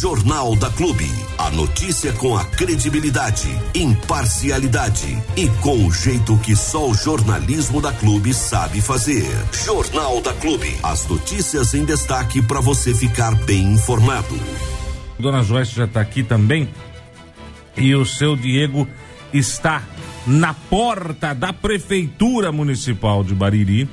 Jornal da Clube. A notícia com a credibilidade, imparcialidade e com o jeito que só o jornalismo da Clube sabe fazer. Jornal da Clube. As notícias em destaque para você ficar bem informado. Dona Joyce já está aqui também. E o seu Diego está na porta da Prefeitura Municipal de Bariri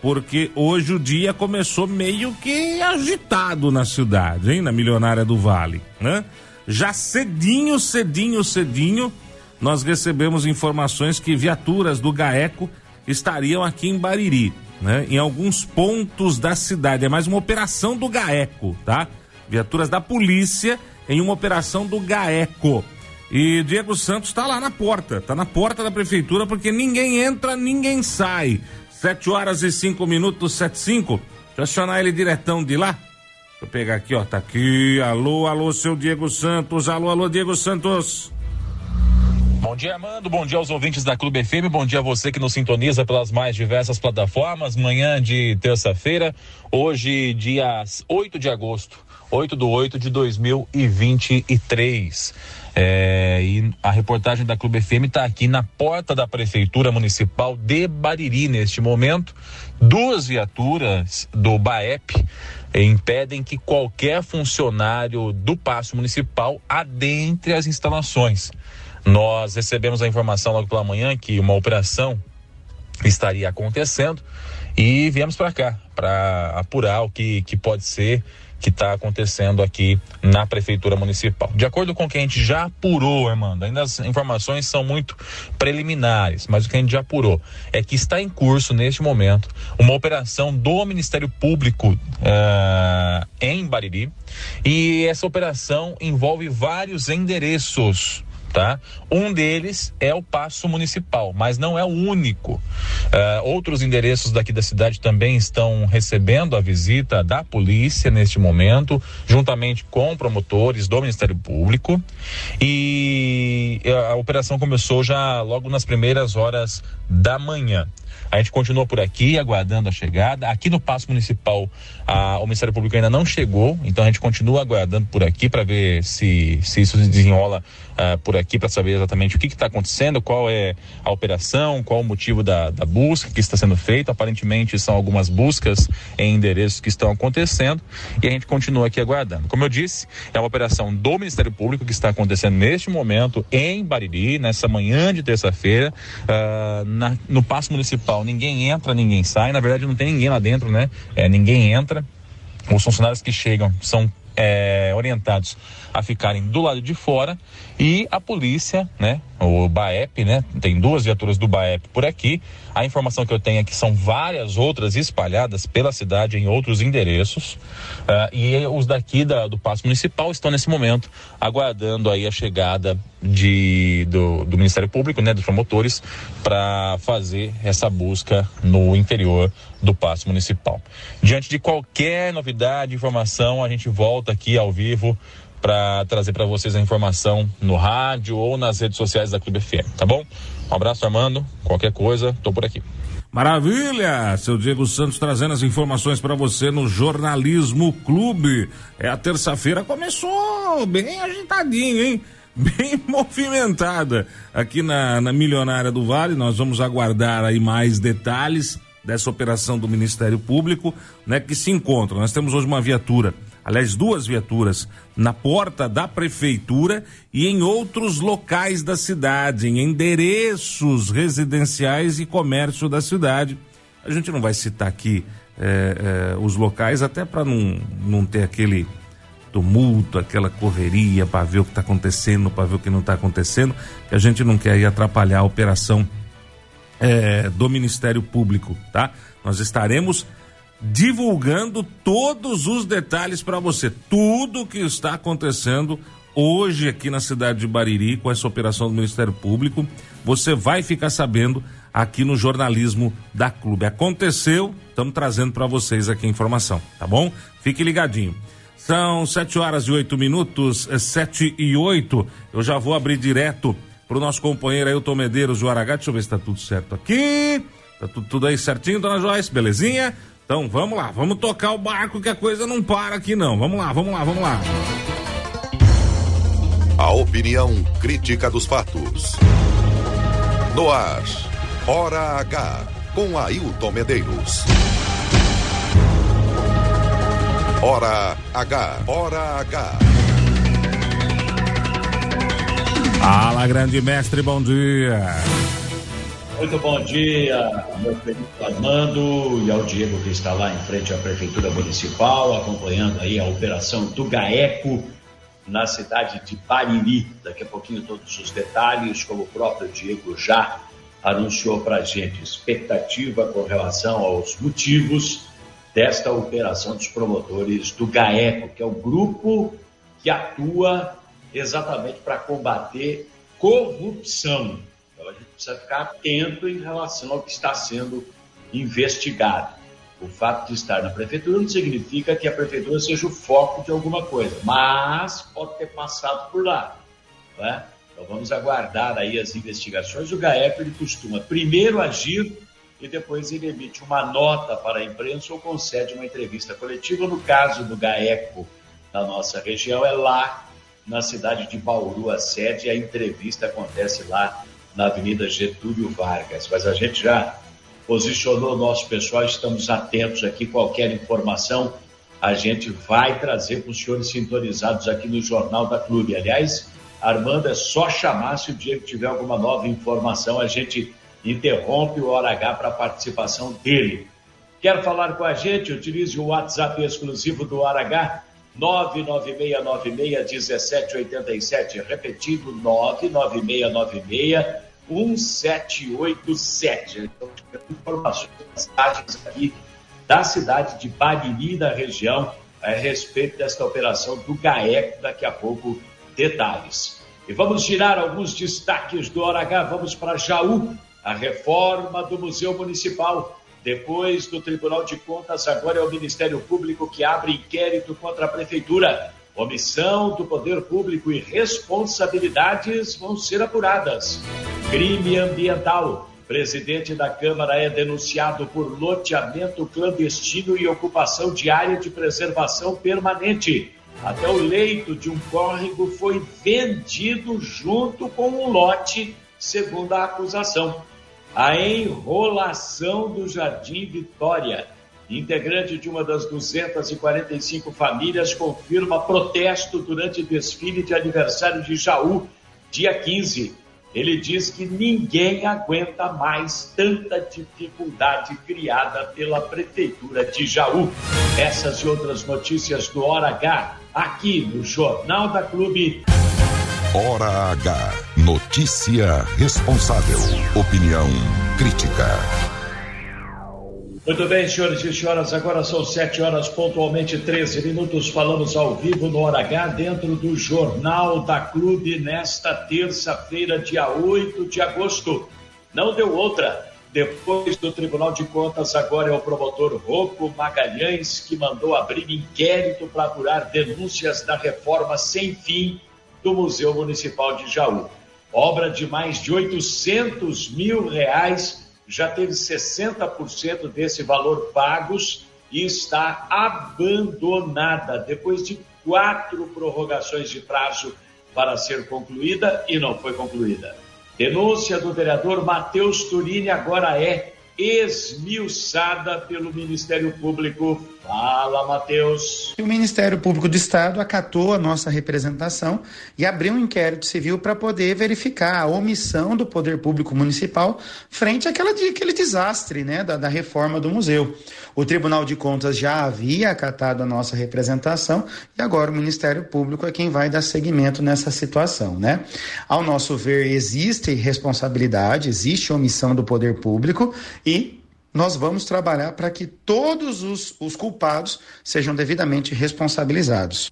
porque hoje o dia começou meio que agitado na cidade, hein? Na Milionária do Vale, né? Já cedinho, cedinho, cedinho, nós recebemos informações que viaturas do GAECO estariam aqui em Bariri, né? Em alguns pontos da cidade. É mais uma operação do GAECO, tá? Viaturas da polícia em uma operação do GAECO. E Diego Santos está lá na porta, está na porta da prefeitura porque ninguém entra, ninguém sai. 7 horas e 5 minutos, 7 5. Deixa eu acionar ele diretão de lá. Deixa eu pegar aqui, ó. Tá aqui. Alô, alô, seu Diego Santos. Alô, alô, Diego Santos. Bom dia, Armando. Bom dia aos ouvintes da Clube FM. Bom dia a você que nos sintoniza pelas mais diversas plataformas. Manhã de terça-feira, hoje, dia 8 de agosto. 8 do 8 de 2023. É, e a reportagem da Clube FM está aqui na porta da Prefeitura Municipal de Bariri neste momento. Duas viaturas do BAEP impedem que qualquer funcionário do Paço Municipal adentre as instalações. Nós recebemos a informação logo pela manhã que uma operação estaria acontecendo e viemos para cá para apurar o que, que pode ser que está acontecendo aqui na Prefeitura Municipal. De acordo com o que a gente já apurou, Armando, ainda as informações são muito preliminares, mas o que a gente já apurou é que está em curso, neste momento, uma operação do Ministério Público uh, em Bariri, e essa operação envolve vários endereços tá? Um deles é o Paço Municipal, mas não é o único. Uh, outros endereços daqui da cidade também estão recebendo a visita da polícia neste momento, juntamente com promotores do Ministério Público. E a operação começou já logo nas primeiras horas da manhã. A gente continua por aqui, aguardando a chegada. Aqui no Paço Municipal, a, o Ministério Público ainda não chegou, então a gente continua aguardando por aqui para ver se, se isso se desenrola uh, por aqui, para saber exatamente o que está acontecendo, qual é a operação, qual o motivo da, da busca que está sendo feita. Aparentemente são algumas buscas em endereços que estão acontecendo e a gente continua aqui aguardando. Como eu disse, é uma operação do Ministério Público que está acontecendo neste momento em Bariri, nessa manhã de terça-feira, uh, no Paço Municipal ninguém entra, ninguém sai. Na verdade, não tem ninguém lá dentro, né? É, ninguém entra. Os funcionários que chegam são é, orientados a ficarem do lado de fora e a polícia, né, o BAEP, né, tem duas viaturas do BAEP por aqui. A informação que eu tenho é que são várias outras espalhadas pela cidade em outros endereços. Uh, e os daqui da, do Paço Municipal estão nesse momento aguardando aí a chegada de, do, do Ministério Público, né, dos promotores, para fazer essa busca no interior do Paço Municipal. Diante de qualquer novidade, informação, a gente volta aqui ao vivo para trazer para vocês a informação no rádio ou nas redes sociais da Clube FM, tá bom? Um abraço, Armando. Qualquer coisa, tô por aqui. Maravilha! Seu Diego Santos trazendo as informações para você no Jornalismo Clube. É a terça-feira começou bem agitadinho, hein? Bem movimentada aqui na, na Milionária do Vale. Nós vamos aguardar aí mais detalhes dessa operação do Ministério Público, né, que se encontra. Nós temos hoje uma viatura aliás, duas viaturas, na porta da prefeitura e em outros locais da cidade, em endereços residenciais e comércio da cidade. A gente não vai citar aqui é, é, os locais, até para não, não ter aquele tumulto, aquela correria para ver o que está acontecendo, para ver o que não está acontecendo, que a gente não quer ir atrapalhar a operação é, do Ministério Público, tá? Nós estaremos divulgando todos os detalhes para você, tudo o que está acontecendo hoje aqui na cidade de Bariri com essa operação do Ministério Público, você vai ficar sabendo aqui no jornalismo da Clube. Aconteceu, estamos trazendo para vocês aqui a informação, tá bom? Fique ligadinho. São sete horas e oito minutos, é sete e oito. Eu já vou abrir direto para o nosso companheiro Ailton Medeiros do Aragá. Deixa eu ver se está tudo certo aqui. Tá tudo, tudo aí certinho, dona Joyce? Belezinha? Então vamos lá, vamos tocar o barco que a coisa não para aqui não. Vamos lá, vamos lá, vamos lá. A opinião crítica dos fatos. No ar, Hora H, com Ailton Medeiros. Hora H, Hora H. Fala, grande mestre, bom dia. Muito bom dia, meu querido Armando e ao Diego que está lá em frente à Prefeitura Municipal, acompanhando aí a operação do GAECO na cidade de Bariri. Daqui a pouquinho todos os detalhes, como o próprio Diego já anunciou para a gente, expectativa com relação aos motivos desta operação dos promotores do GAECO, que é o grupo que atua exatamente para combater corrupção então a gente precisa ficar atento em relação ao que está sendo investigado. O fato de estar na prefeitura não significa que a prefeitura seja o foco de alguma coisa, mas pode ter passado por lá. Né? Então vamos aguardar aí as investigações. O GAEP ele costuma primeiro agir e depois ele emite uma nota para a imprensa ou concede uma entrevista coletiva. No caso do GAECO na nossa região, é lá na cidade de Bauru a sede, a entrevista acontece lá na Avenida Getúlio Vargas. Mas a gente já posicionou o nosso pessoal, estamos atentos aqui. Qualquer informação a gente vai trazer para os senhores sintonizados aqui no Jornal da Clube. Aliás, Armando, é só chamar se o Diego tiver alguma nova informação, a gente interrompe o Hora H para a participação dele. Quer falar com a gente? Utilize o WhatsApp exclusivo do Hora H, 996961787, repetido, 99696 1787. Então, informações aqui da cidade de Bariri, da região, a respeito desta operação do GAEC. Daqui a pouco, detalhes. E vamos tirar alguns destaques do Hora H. Vamos para Jaú, a reforma do Museu Municipal. Depois do Tribunal de Contas, agora é o Ministério Público que abre inquérito contra a Prefeitura. Omissão do poder público e responsabilidades vão ser apuradas. Crime ambiental. Presidente da Câmara é denunciado por loteamento clandestino e ocupação de área de preservação permanente. Até o leito de um córrego foi vendido junto com um lote, segundo a acusação. A enrolação do Jardim Vitória. Integrante de uma das 245 famílias confirma protesto durante desfile de aniversário de Jaú, dia 15 ele diz que ninguém aguenta mais tanta dificuldade criada pela Prefeitura de Jaú. Essas e outras notícias do Hora H, aqui no Jornal da Clube. Hora H. Notícia responsável. Opinião crítica. Muito bem, senhores e senhoras, agora são sete horas, pontualmente 13 minutos. Falamos ao vivo no Hora H, dentro do Jornal da Clube, nesta terça-feira, dia 8 de agosto. Não deu outra. Depois do Tribunal de Contas, agora é o promotor Rocco Magalhães que mandou abrir inquérito para apurar denúncias da reforma sem fim do Museu Municipal de Jaú. Obra de mais de 800 mil reais já teve 60% desse valor pagos e está abandonada depois de quatro prorrogações de prazo para ser concluída e não foi concluída. Denúncia do vereador Matheus Turini agora é esmiuçada pelo Ministério Público. Fala, Matheus. O Ministério Público do Estado acatou a nossa representação e abriu um inquérito civil para poder verificar a omissão do poder público municipal frente àquela, àquele desastre né, da, da reforma do museu. O Tribunal de Contas já havia acatado a nossa representação e agora o Ministério Público é quem vai dar seguimento nessa situação. Né? Ao nosso ver, existe responsabilidade, existe omissão do poder público e nós vamos trabalhar para que todos os, os culpados sejam devidamente responsabilizados.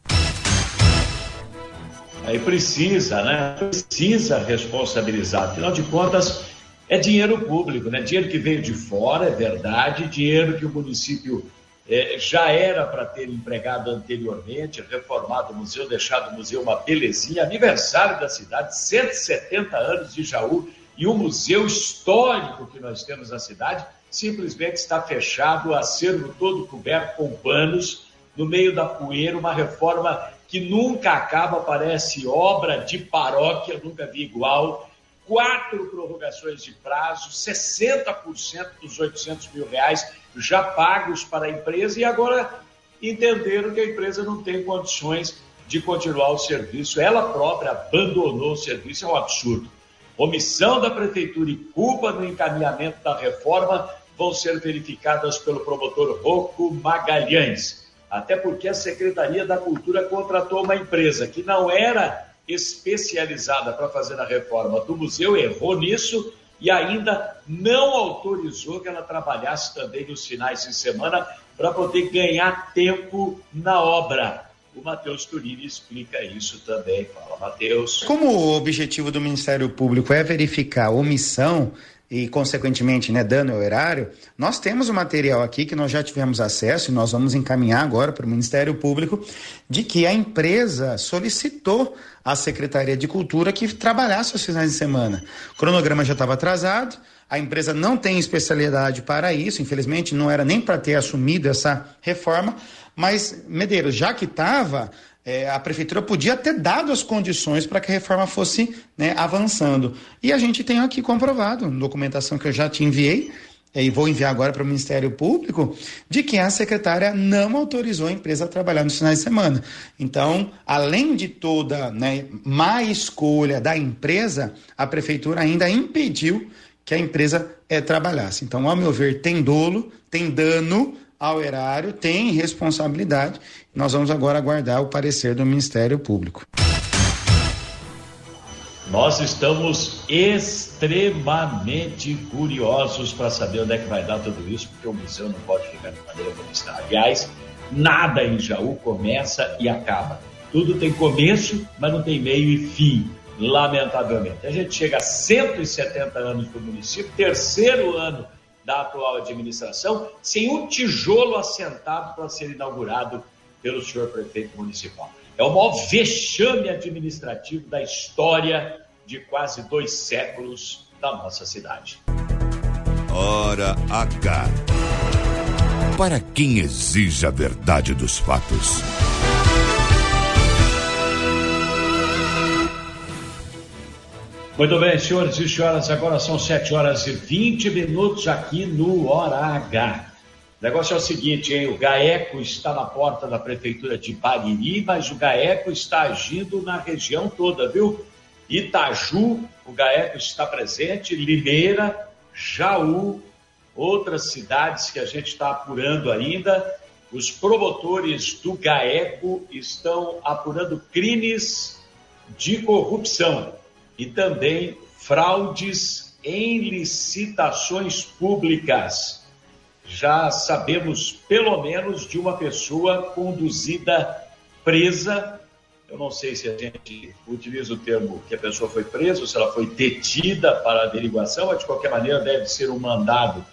Aí precisa, né? Precisa responsabilizar. Afinal de contas, é dinheiro público, né? Dinheiro que veio de fora, é verdade, dinheiro que o município é, já era para ter empregado anteriormente, reformado o museu, deixado o museu uma belezinha, aniversário da cidade, 170 anos de Jaú, e o museu histórico que nós temos na cidade simplesmente está fechado, o acervo todo coberto com panos, no meio da poeira, uma reforma que nunca acaba, parece obra de paróquia, nunca vi igual. Quatro prorrogações de prazo, 60% dos 800 mil reais já pagos para a empresa e agora entenderam que a empresa não tem condições de continuar o serviço. Ela própria abandonou o serviço, é um absurdo. Omissão da prefeitura e culpa no encaminhamento da reforma vão ser verificadas pelo promotor Rocco Magalhães. Até porque a Secretaria da Cultura contratou uma empresa que não era especializada para fazer a reforma do museu, errou nisso e ainda não autorizou que ela trabalhasse também nos finais de semana para poder ganhar tempo na obra. O Matheus Turini explica isso também. Fala, Matheus. Como o objetivo do Ministério Público é verificar omissão e, consequentemente, né, dano ao erário, nós temos o um material aqui que nós já tivemos acesso e nós vamos encaminhar agora para o Ministério Público de que a empresa solicitou à Secretaria de Cultura que trabalhasse os finais de semana. O cronograma já estava atrasado, a empresa não tem especialidade para isso, infelizmente não era nem para ter assumido essa reforma, mas, Medeiros, já que estava, é, a prefeitura podia ter dado as condições para que a reforma fosse né, avançando. E a gente tem aqui comprovado, documentação que eu já te enviei, é, e vou enviar agora para o Ministério Público, de que a secretária não autorizou a empresa a trabalhar nos finais de semana. Então, além de toda né, má escolha da empresa, a prefeitura ainda impediu que a empresa é, trabalhasse. Então, ao meu ver, tem dolo, tem dano ao erário, tem responsabilidade. Nós vamos agora aguardar o parecer do Ministério Público. Nós estamos extremamente curiosos para saber onde é que vai dar tudo isso, porque o museu não pode ficar de maneira como está. Aliás, nada em Jaú começa e acaba. Tudo tem começo, mas não tem meio e fim, lamentavelmente. A gente chega a 170 anos do município, terceiro ano da atual administração, sem um tijolo assentado para ser inaugurado pelo senhor prefeito municipal. É o maior vexame administrativo da história de quase dois séculos da nossa cidade. Hora H. Para quem exige a verdade dos fatos. Muito bem, senhores e senhoras, agora são 7 horas e 20 minutos aqui no Hora H. O negócio é o seguinte, hein? O GAECO está na porta da prefeitura de Bariri, mas o GAECO está agindo na região toda, viu? Itaju, o GAECO está presente, Limeira, Jaú, outras cidades que a gente está apurando ainda. Os promotores do GAECO estão apurando crimes de corrupção e também fraudes em licitações públicas. Já sabemos pelo menos de uma pessoa conduzida presa. Eu não sei se a gente utiliza o termo que a pessoa foi presa ou se ela foi detida para averiguação, mas de qualquer maneira deve ser um mandado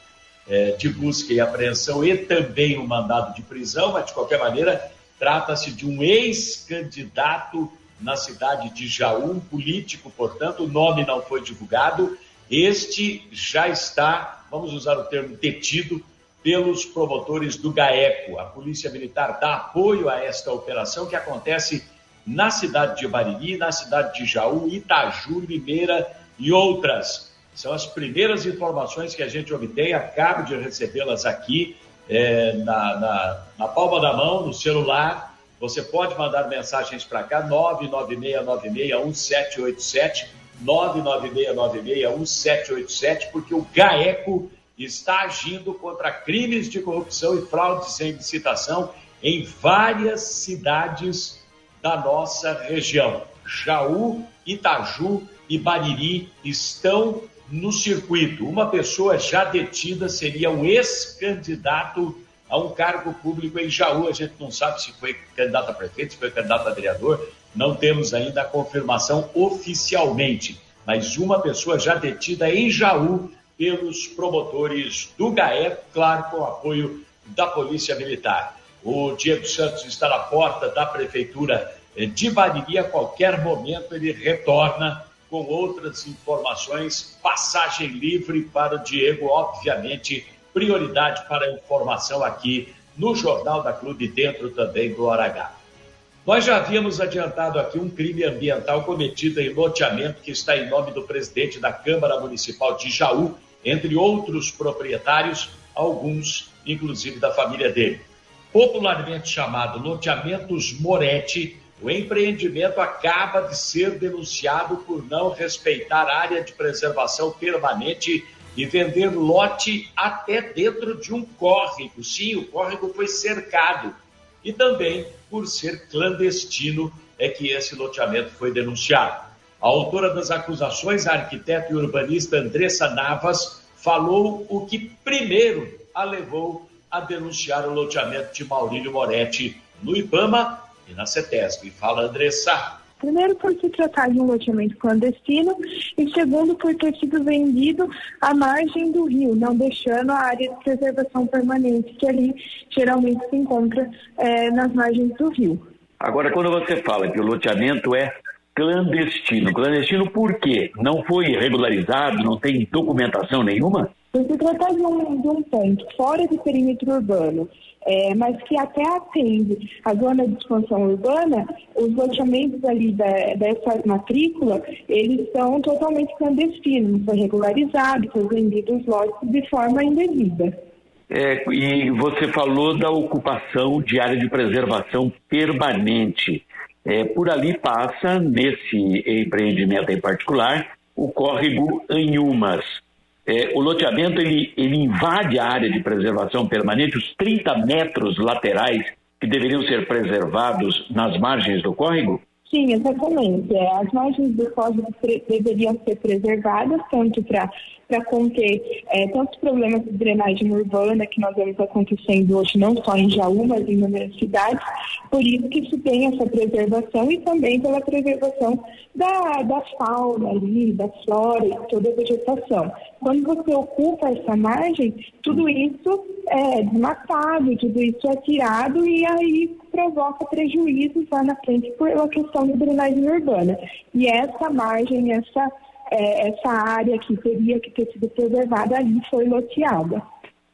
é, de busca e apreensão e também um mandado de prisão, mas de qualquer maneira trata-se de um ex-candidato na cidade de Jaú, político, portanto, o nome não foi divulgado. Este já está, vamos usar o termo detido, pelos promotores do GAECO. A Polícia Militar dá apoio a esta operação que acontece na cidade de Bariri, na cidade de Jaú, Itaju, Limeira e outras. São as primeiras informações que a gente obtém, acabo de recebê-las aqui é, na, na, na palma da mão, no celular, você pode mandar mensagens para cá, 996961787, 996961787, porque o GAECO está agindo contra crimes de corrupção e fraudes em licitação em várias cidades da nossa região. Jaú, Itaju e Bariri estão no circuito. Uma pessoa já detida seria um ex-candidato a um cargo público em Jaú. A gente não sabe se foi candidato a prefeito, se foi candidato a vereador, não temos ainda a confirmação oficialmente, mas uma pessoa já detida em Jaú pelos promotores do GAE, claro, com apoio da Polícia Militar. O Diego Santos está na porta da Prefeitura de Bariri, a qualquer momento ele retorna com outras informações, passagem livre para o Diego, obviamente, prioridade para a informação aqui no Jornal da Clube, dentro também do Hora. Nós já havíamos adiantado aqui um crime ambiental cometido em loteamento que está em nome do presidente da Câmara Municipal de Jaú, entre outros proprietários, alguns inclusive da família dele. Popularmente chamado Loteamentos Moretti, o empreendimento acaba de ser denunciado por não respeitar área de preservação permanente e vender lote até dentro de um córrego. Sim, o córrego foi cercado e também por ser clandestino é que esse loteamento foi denunciado. A autora das acusações, a arquiteta e urbanista Andressa Navas, falou o que primeiro a levou a denunciar o loteamento de Maurílio Moretti no IBAMA e na CETESB. Fala, Andressa. Primeiro, por se tratar de um loteamento clandestino, e segundo, por ter sido vendido à margem do rio, não deixando a área de preservação permanente, que ali geralmente se encontra é, nas margens do rio. Agora, quando você fala que o loteamento é clandestino, clandestino por quê? Não foi regularizado, não tem documentação nenhuma? Por se tratar de um, de um ponto fora do perímetro urbano, é, mas que até atende a zona de expansão urbana, os loteamentos ali da, dessa matrícula, eles são totalmente clandestinos, não foi regularizado, foi vendido os lotes de forma indevida. É, e você falou da ocupação de área de preservação permanente. É, por ali passa, nesse empreendimento em particular, o córrego Anhumas. É, o loteamento ele, ele invade a área de preservação permanente, os 30 metros laterais que deveriam ser preservados nas margens do córrego? Sim, exatamente. É, as margens do córrego deveriam ser preservadas, tanto para para conter é, tantos problemas de drenagem urbana que nós vemos acontecendo hoje, não só em Jaú, mas em inúmeras cidades. Por isso que se tem essa preservação e também pela preservação da, da fauna ali, da flora e toda a vegetação. Quando você ocupa essa margem, tudo isso é desmatado, tudo isso é tirado e aí provoca prejuízos lá na frente pela questão da drenagem urbana. E essa margem, essa é, essa área que teria que ter sido preservada ali foi loteada.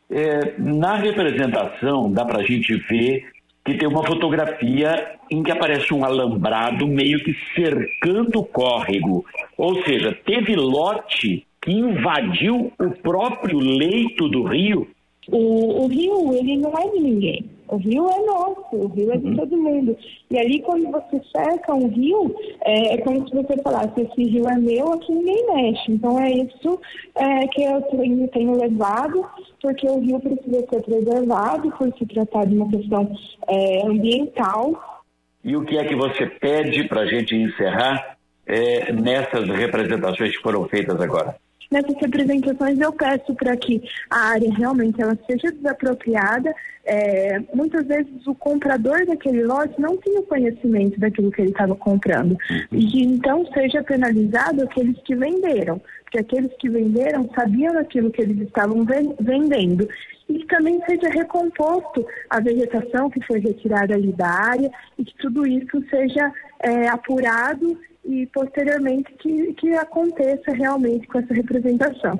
É, na representação, dá para a gente ver que tem uma fotografia em que aparece um alambrado meio que cercando o córrego. Ou seja, teve lote que invadiu o próprio leito do rio. O, o rio, ele não é de ninguém. O rio é nosso, o rio é de uhum. todo mundo. E ali, quando você cerca um rio, é, é, como se você falasse: esse rio é meu, aqui ninguém mexe. Então, é isso é, que eu tenho, tenho levado, porque o rio precisa ser preservado, por se tratar de uma questão é, ambiental. E o que é que você pede para a gente encerrar é, nessas representações que foram feitas agora? Nessas representações eu peço para que a área realmente ela seja desapropriada. É, muitas vezes o comprador daquele lote não tinha conhecimento daquilo que ele estava comprando. E então seja penalizado aqueles que venderam, porque aqueles que venderam sabiam daquilo que eles estavam vendendo. E que também seja recomposto a vegetação que foi retirada ali da área e que tudo isso seja é, apurado e posteriormente que, que aconteça realmente com essa representação.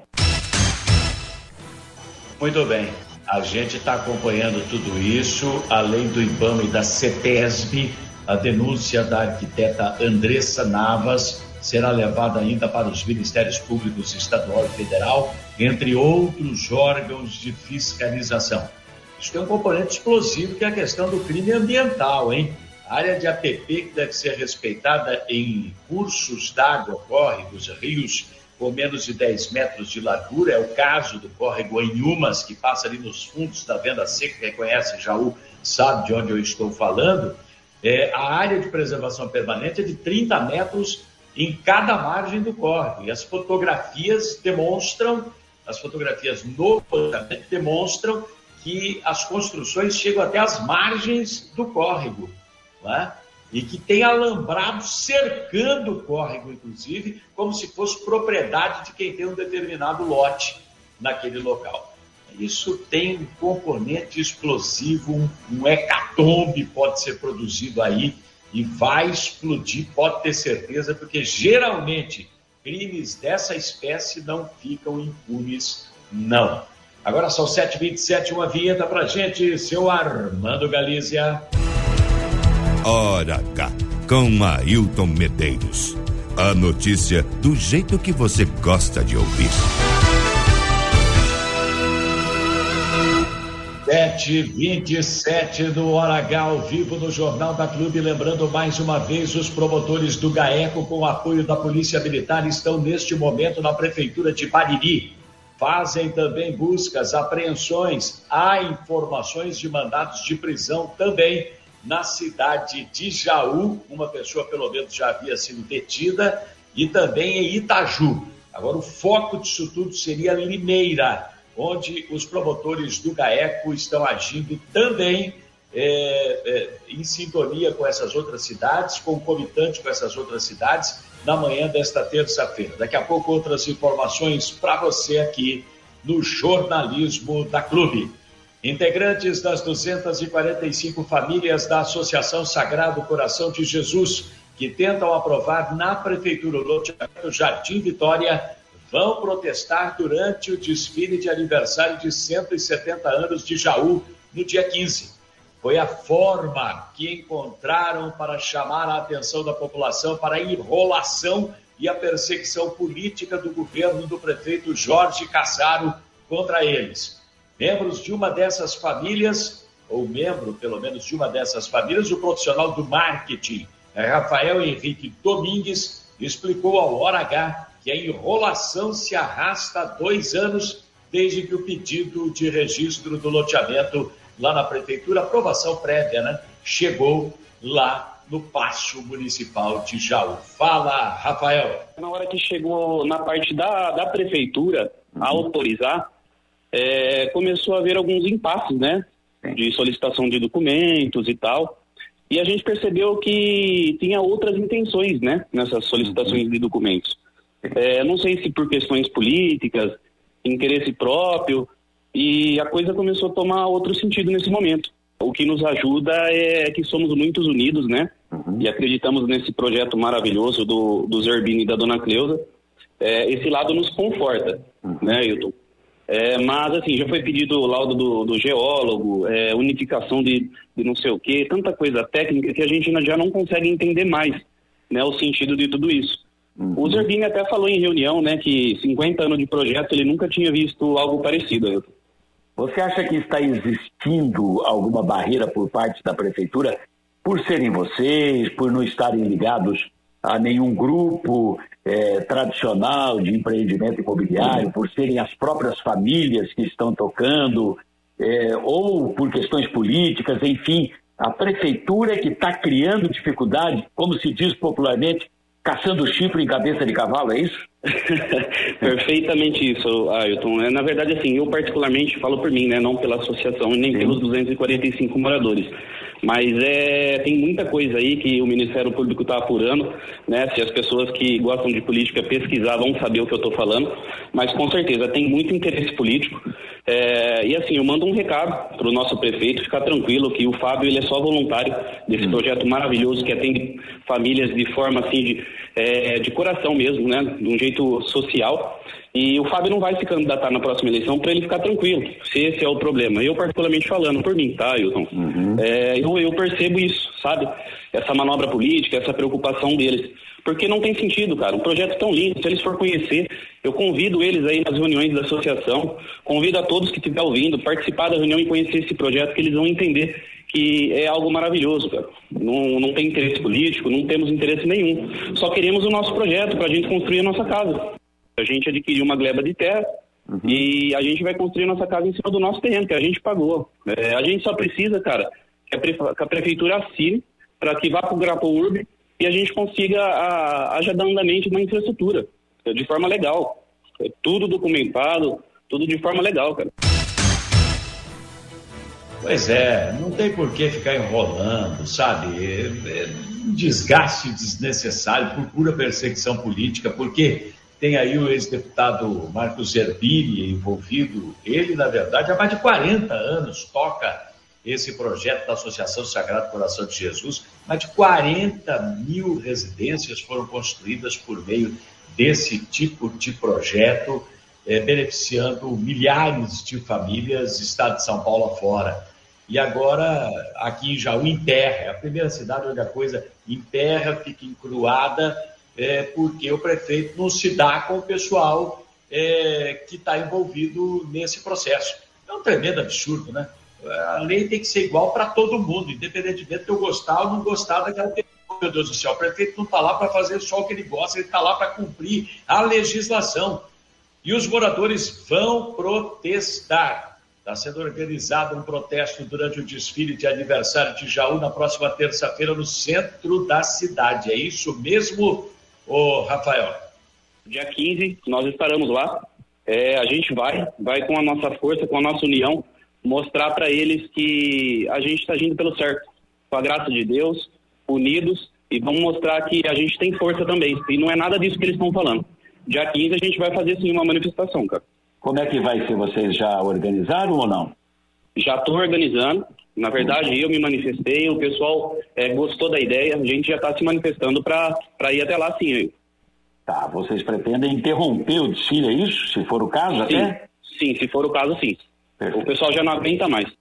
Muito bem. A gente está acompanhando tudo isso, além do IBAMA e da CETESB, a denúncia da arquiteta Andressa Navas será levada ainda para os Ministérios Públicos Estadual e Federal, entre outros órgãos de fiscalização. Isso tem um componente explosivo que é a questão do crime ambiental, hein? Área de APP que deve ser respeitada em cursos d'água, córregos, rios com menos de 10 metros de largura, é o caso do córrego Enhumas, que passa ali nos fundos da Venda Seca, quem conhece Jaú sabe de onde eu estou falando. É, a área de preservação permanente é de 30 metros em cada margem do córrego, e as fotografias demonstram, as fotografias no demonstram que as construções chegam até as margens do córrego né? e que tem alambrado cercando o córrego, inclusive, como se fosse propriedade de quem tem um determinado lote naquele local. Isso tem um componente explosivo, um, um hecatombe pode ser produzido aí e vai explodir, pode ter certeza, porque geralmente crimes dessa espécie não ficam impunes, não. Agora são 7h27, uma vinheta pra gente, seu Armando Galícia. Hora H, com Ailton Medeiros. A notícia do jeito que você gosta de ouvir. Sete vinte sete do Hora H ao vivo no Jornal da Clube. Lembrando mais uma vez, os promotores do GAECO, com o apoio da Polícia Militar, estão neste momento na Prefeitura de Bariri. Fazem também buscas, apreensões, há informações de mandados de prisão também na cidade de Jaú, uma pessoa pelo menos já havia sido detida, e também em Itaju. Agora, o foco disso tudo seria Limeira, onde os promotores do GAECO estão agindo também é, é, em sintonia com essas outras cidades, concomitante com essas outras cidades, na manhã desta terça-feira. Daqui a pouco, outras informações para você aqui no Jornalismo da Clube. Integrantes das 245 famílias da Associação Sagrado Coração de Jesus, que tentam aprovar na Prefeitura do loteamento Jardim Vitória, vão protestar durante o desfile de aniversário de 170 anos de Jaú, no dia 15. Foi a forma que encontraram para chamar a atenção da população para a enrolação e a perseguição política do governo do prefeito Jorge Cassaro contra eles. Membros de uma dessas famílias, ou membro pelo menos de uma dessas famílias, o profissional do marketing, é Rafael Henrique Domingues, explicou ao Hora H que a enrolação se arrasta há dois anos desde que o pedido de registro do loteamento lá na prefeitura, aprovação prévia, né, chegou lá no Paço Municipal de Jaú. Fala, Rafael. Na hora que chegou na parte da, da prefeitura a autorizar, é, começou a haver alguns impasses, né? De solicitação de documentos e tal. E a gente percebeu que tinha outras intenções, né? Nessas solicitações uhum. de documentos. É, não sei se por questões políticas, interesse próprio, e a coisa começou a tomar outro sentido nesse momento. O que nos ajuda é que somos muitos unidos, né? Uhum. E acreditamos nesse projeto maravilhoso do, do Zerbini e da Dona Cleusa. É, esse lado nos conforta, uhum. né, Hilton? É, mas, assim, já foi pedido o laudo do, do geólogo, é, unificação de, de, não sei o quê, tanta coisa técnica que a gente já não consegue entender mais né, o sentido de tudo isso. Uhum. O Zerbini até falou em reunião né, que 50 anos de projeto ele nunca tinha visto algo parecido. Você acha que está existindo alguma barreira por parte da prefeitura por serem vocês, por não estarem ligados a nenhum grupo é, tradicional de empreendimento imobiliário, por serem as próprias famílias que estão tocando, é, ou por questões políticas, enfim, a prefeitura é que está criando dificuldade, como se diz popularmente, caçando chifre em cabeça de cavalo, é isso? Perfeitamente isso, Ailton. É, na verdade, assim, eu particularmente falo por mim, né, não pela associação e nem Sim. pelos 245 moradores. Mas é, tem muita coisa aí que o Ministério Público está apurando, né? Se as pessoas que gostam de política pesquisar vão saber o que eu estou falando, mas com certeza tem muito interesse político. É, e assim, eu mando um recado para o nosso prefeito ficar tranquilo que o Fábio ele é só voluntário desse hum. projeto maravilhoso que atende famílias de forma assim de, é, de coração mesmo, né? De um jeito social. E o Fábio não vai se candidatar na próxima eleição para ele ficar tranquilo, se esse é o problema. Eu, particularmente falando, por mim, tá, Hilton? Uhum. É, eu, eu percebo isso, sabe? Essa manobra política, essa preocupação deles. Porque não tem sentido, cara. Um projeto tão lindo, se eles for conhecer, eu convido eles aí nas reuniões da associação, convido a todos que estiver ouvindo, participar da reunião e conhecer esse projeto, que eles vão entender que é algo maravilhoso, cara. Não, não tem interesse político, não temos interesse nenhum. Só queremos o nosso projeto para a gente construir a nossa casa. A gente adquiriu uma gleba de terra uhum. e a gente vai construir nossa casa em cima do nosso terreno, que a gente pagou. É, a gente só precisa, cara, que a, prefe... que a prefeitura assine para que vá para o Grapo Urb e a gente consiga a, haja andamento uma infraestrutura de forma legal. É tudo documentado, tudo de forma legal, cara. Pois é, não tem por que ficar enrolando, sabe? É, é um desgaste desnecessário por pura perseguição política, porque tem aí o ex-deputado Marcos Zerbini envolvido. Ele, na verdade, há mais de 40 anos toca esse projeto da Associação Sagrado Coração de Jesus. Mais de 40 mil residências foram construídas por meio desse tipo de projeto, eh, beneficiando milhares de famílias, estado de São Paulo afora. e agora aqui em Jaú emperra. É a primeira cidade onde a coisa emperra, fica encruada, é, porque o prefeito não se dá com o pessoal é, que está envolvido nesse processo. É um tremendo absurdo, né? A lei tem que ser igual para todo mundo, independentemente de eu gostar ou não gostar daquela pessoa. Meu Deus do céu, o prefeito não está lá para fazer só o que ele gosta, ele está lá para cumprir a legislação. E os moradores vão protestar. Está sendo organizado um protesto durante o desfile de aniversário de Jaú na próxima terça-feira no centro da cidade. É isso mesmo, ô Rafael? Dia 15, nós estaremos lá. É, a gente vai, vai com a nossa força, com a nossa união, mostrar para eles que a gente está agindo pelo certo, com a graça de Deus, unidos, e vamos mostrar que a gente tem força também. E não é nada disso que eles estão falando. Dia 15 a gente vai fazer sim uma manifestação, cara. Como é que vai ser? Vocês já organizaram ou não? Já estou organizando. Na verdade, eu me manifestei, o pessoal é, gostou da ideia, a gente já está se manifestando para ir até lá sim. Tá, vocês pretendem interromper o desfile, é isso? Se for o caso, sim, até? Sim, se for o caso, sim. Perfeito. O pessoal já não aguenta mais.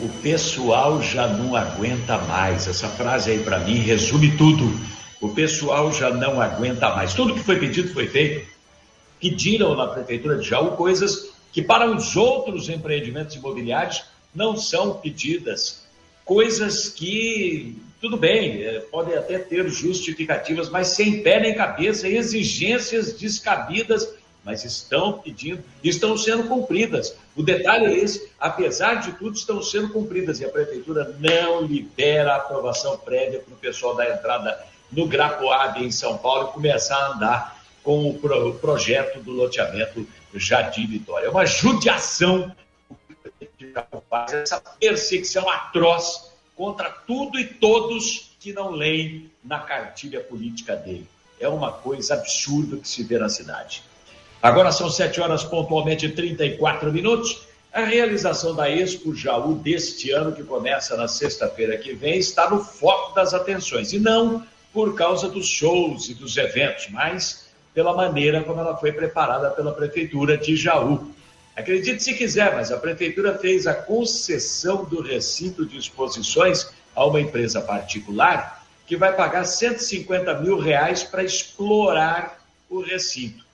O pessoal já não aguenta mais. Essa frase aí para mim resume tudo. O pessoal já não aguenta mais. Tudo que foi pedido foi feito. Pediram na prefeitura de Jaú coisas que para os outros empreendimentos imobiliários não são pedidas. Coisas que, tudo bem, é, podem até ter justificativas, mas sem pé nem cabeça, exigências descabidas mas estão pedindo, estão sendo cumpridas. O detalhe é esse: apesar de tudo, estão sendo cumpridas e a prefeitura não libera a aprovação prévia para o pessoal da entrada no Grapoab em São Paulo começar a andar com o projeto do loteamento Jardim Vitória. É uma judiação essa perseguição atroz contra tudo e todos que não leem na cartilha política dele. É uma coisa absurda que se vê na cidade. Agora são 7 horas pontualmente e 34 minutos. A realização da Expo Jaú deste ano, que começa na sexta-feira que vem, está no foco das atenções. E não por causa dos shows e dos eventos, mas pela maneira como ela foi preparada pela Prefeitura de Jaú. Acredite se quiser, mas a Prefeitura fez a concessão do recinto de exposições a uma empresa particular que vai pagar 150 mil reais para explorar o recinto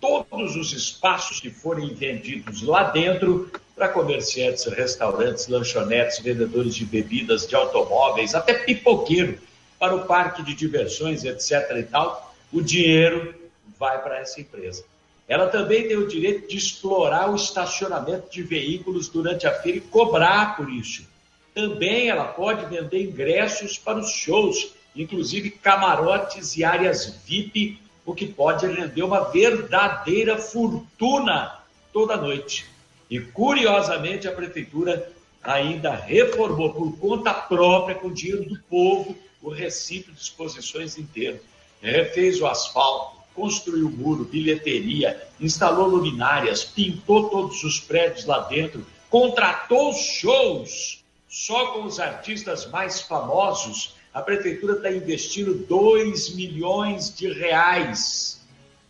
todos os espaços que forem vendidos lá dentro para comerciantes, restaurantes, lanchonetes, vendedores de bebidas, de automóveis, até pipoqueiro, para o parque de diversões, etc. e tal, o dinheiro vai para essa empresa. Ela também tem o direito de explorar o estacionamento de veículos durante a feira e cobrar por isso. Também ela pode vender ingressos para os shows, inclusive camarotes e áreas VIP o que pode render uma verdadeira fortuna toda noite. E curiosamente a prefeitura ainda reformou por conta própria, com dinheiro do povo, o recinto de exposições inteiro. Refez o asfalto, construiu muro, bilheteria, instalou luminárias, pintou todos os prédios lá dentro, contratou shows só com os artistas mais famosos a prefeitura está investindo 2 milhões de reais.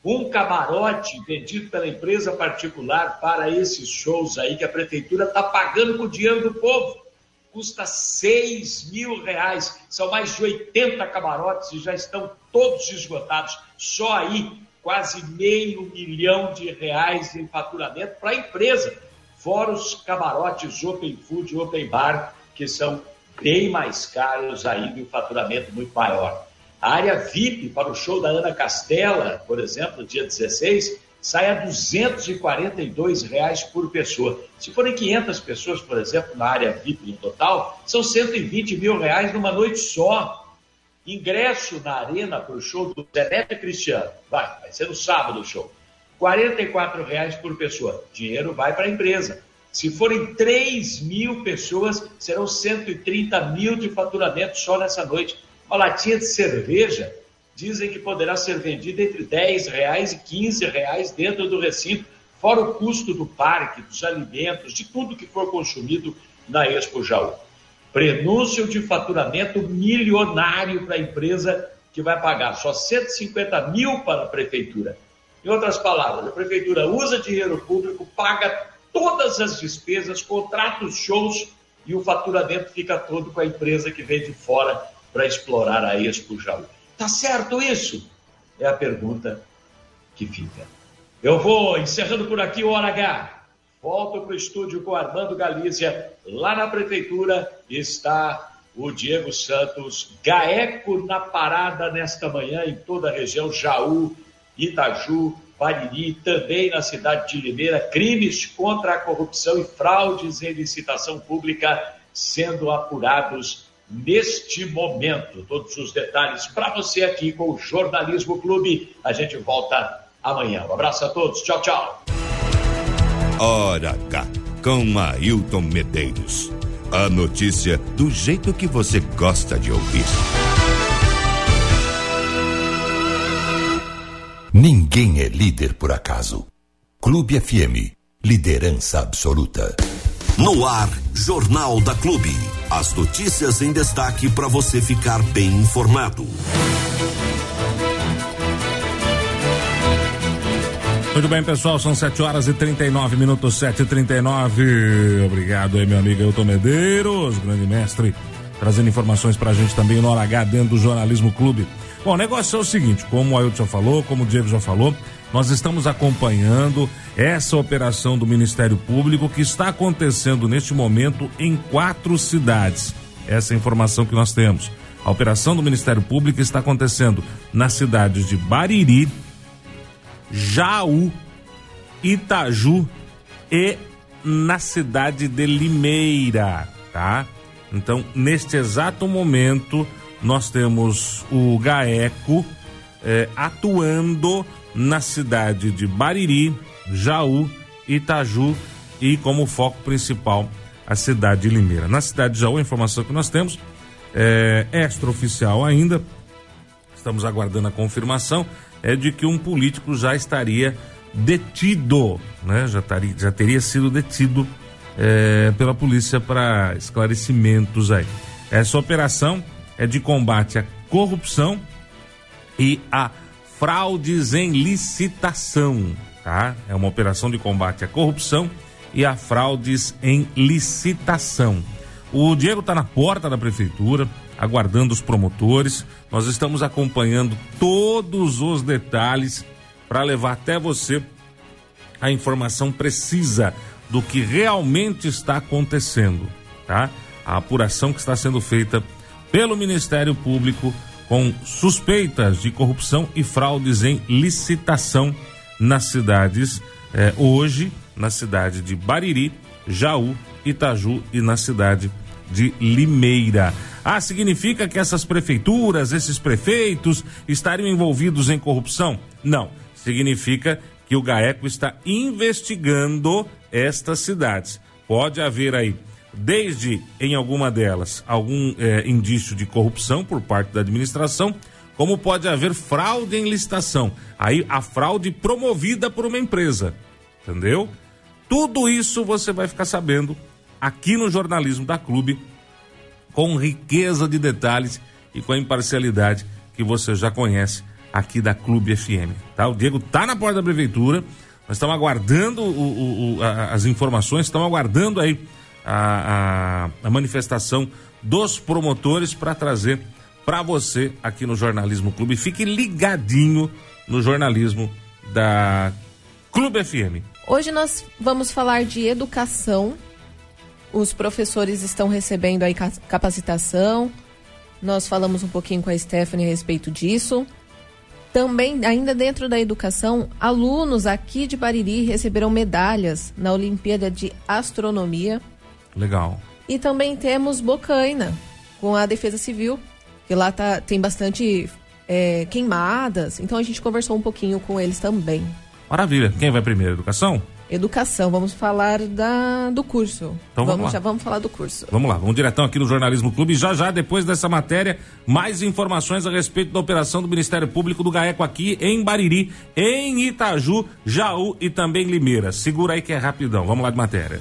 Um camarote vendido pela empresa particular para esses shows aí que a prefeitura está pagando com o dinheiro do povo. Custa 6 mil reais. São mais de 80 camarotes e já estão todos esgotados. Só aí, quase meio milhão de reais em faturamento para a empresa. Fora os camarotes Open Food, Open Bar, que são bem mais caros ainda e um faturamento muito maior. A área VIP para o show da Ana Castela, por exemplo, dia 16, sai a 242 reais por pessoa. Se forem 500 pessoas, por exemplo, na área VIP no total, são 120 mil reais numa noite só. Ingresso na arena para o show do Zé Cristiano, vai, vai ser no sábado o show. R$ reais por pessoa. Dinheiro vai para a empresa. Se forem 3 mil pessoas, serão 130 mil de faturamento só nessa noite. Uma latinha de cerveja dizem que poderá ser vendida entre 10 reais e 15 reais dentro do recinto, fora o custo do parque, dos alimentos, de tudo que for consumido na Expo Jaú. Prenúncio de faturamento milionário para a empresa que vai pagar só 150 mil para a prefeitura. Em outras palavras, a prefeitura usa dinheiro público, paga todas as despesas, contrata os shows e o faturamento fica todo com a empresa que vem de fora para explorar a Expo Jaú. Tá certo isso? É a pergunta que fica. Eu vou encerrando por aqui o Hora H. Volto para o estúdio com Armando Galícia. Lá na prefeitura está o Diego Santos, Gaeco na parada nesta manhã em toda a região, Jaú, Itaju, Bariri, também na cidade de Limeira, crimes contra a corrupção e fraudes em licitação pública sendo apurados neste momento. Todos os detalhes para você aqui com o Jornalismo Clube. A gente volta amanhã. Um abraço a todos. Tchau, tchau. Hora H, com Ailton Medeiros. A notícia do jeito que você gosta de ouvir. Ninguém é líder por acaso. Clube FM, liderança absoluta. No ar, Jornal da Clube. As notícias em destaque para você ficar bem informado. Muito bem, pessoal, são 7 horas e 39 minutos, 7 e 39 Obrigado aí, meu amigo Elton Medeiros, grande mestre, trazendo informações pra gente também no Hora H dentro do Jornalismo Clube. Bom, o negócio é o seguinte, como o Ailton já falou, como o Diego já falou, nós estamos acompanhando essa operação do Ministério Público que está acontecendo neste momento em quatro cidades. Essa é a informação que nós temos. A operação do Ministério Público está acontecendo nas cidades de Bariri, Jaú, Itaju e na cidade de Limeira, tá? Então, neste exato momento, nós temos o GAECO eh, atuando na cidade de Bariri, Jaú, Itaju e como foco principal a cidade de Limeira. Na cidade de Jaú, a informação que nós temos é extraoficial ainda, estamos aguardando a confirmação, é de que um político já estaria detido, né? Já, taria, já teria sido detido é, pela polícia para esclarecimentos aí. Essa operação é de combate à corrupção e a fraudes em licitação, tá? É uma operação de combate à corrupção e a fraudes em licitação. O Diego está na porta da prefeitura, aguardando os promotores. Nós estamos acompanhando todos os detalhes para levar até você a informação precisa do que realmente está acontecendo, tá? A apuração que está sendo feita pelo Ministério Público com suspeitas de corrupção e fraudes em licitação nas cidades eh, hoje na cidade de Bariri, Jaú, Itaju e na cidade de Limeira. Ah, significa que essas prefeituras, esses prefeitos estariam envolvidos em corrupção? Não. Significa que o GAECO está investigando estas cidades. Pode haver aí, desde em alguma delas, algum é, indício de corrupção por parte da administração, como pode haver fraude em licitação. Aí a fraude promovida por uma empresa. Entendeu? Tudo isso você vai ficar sabendo aqui no jornalismo da Clube, com riqueza de detalhes e com a imparcialidade que você já conhece aqui da Clube FM. Tá? O Diego tá na porta da prefeitura, nós estamos aguardando o, o, a, as informações, estamos aguardando aí a, a, a manifestação dos promotores para trazer para você aqui no Jornalismo Clube. Fique ligadinho no jornalismo da Clube FM. Hoje nós vamos falar de educação. Os professores estão recebendo aí capacitação. Nós falamos um pouquinho com a Stephanie a respeito disso. Também, ainda dentro da educação, alunos aqui de Bariri receberam medalhas na Olimpíada de Astronomia. Legal. E também temos Bocaina, com a Defesa Civil, que lá tá, tem bastante é, queimadas. Então a gente conversou um pouquinho com eles também. Maravilha. Quem vai primeiro? Educação? Educação, vamos falar da, do curso. Então vamos, vamos lá. já vamos falar do curso. Vamos lá, vamos diretão aqui no Jornalismo Clube. Já já, depois dessa matéria, mais informações a respeito da operação do Ministério Público do GAECO aqui em Bariri, em Itaju, Jaú e também Limeira. Segura aí que é rapidão. Vamos lá de matéria.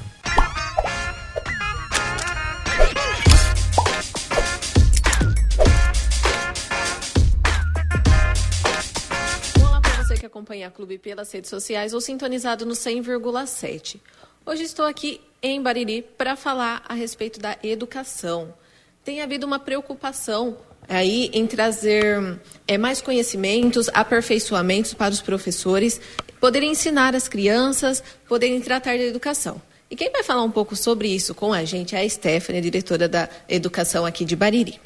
Acompanhar Clube pelas redes sociais ou sintonizado no 100,7. Hoje estou aqui em Bariri para falar a respeito da educação. Tem havido uma preocupação aí em trazer é, mais conhecimentos, aperfeiçoamentos para os professores, poderem ensinar as crianças, poderem tratar da educação. E quem vai falar um pouco sobre isso com a gente é a Stephanie, diretora da Educação aqui de Bariri.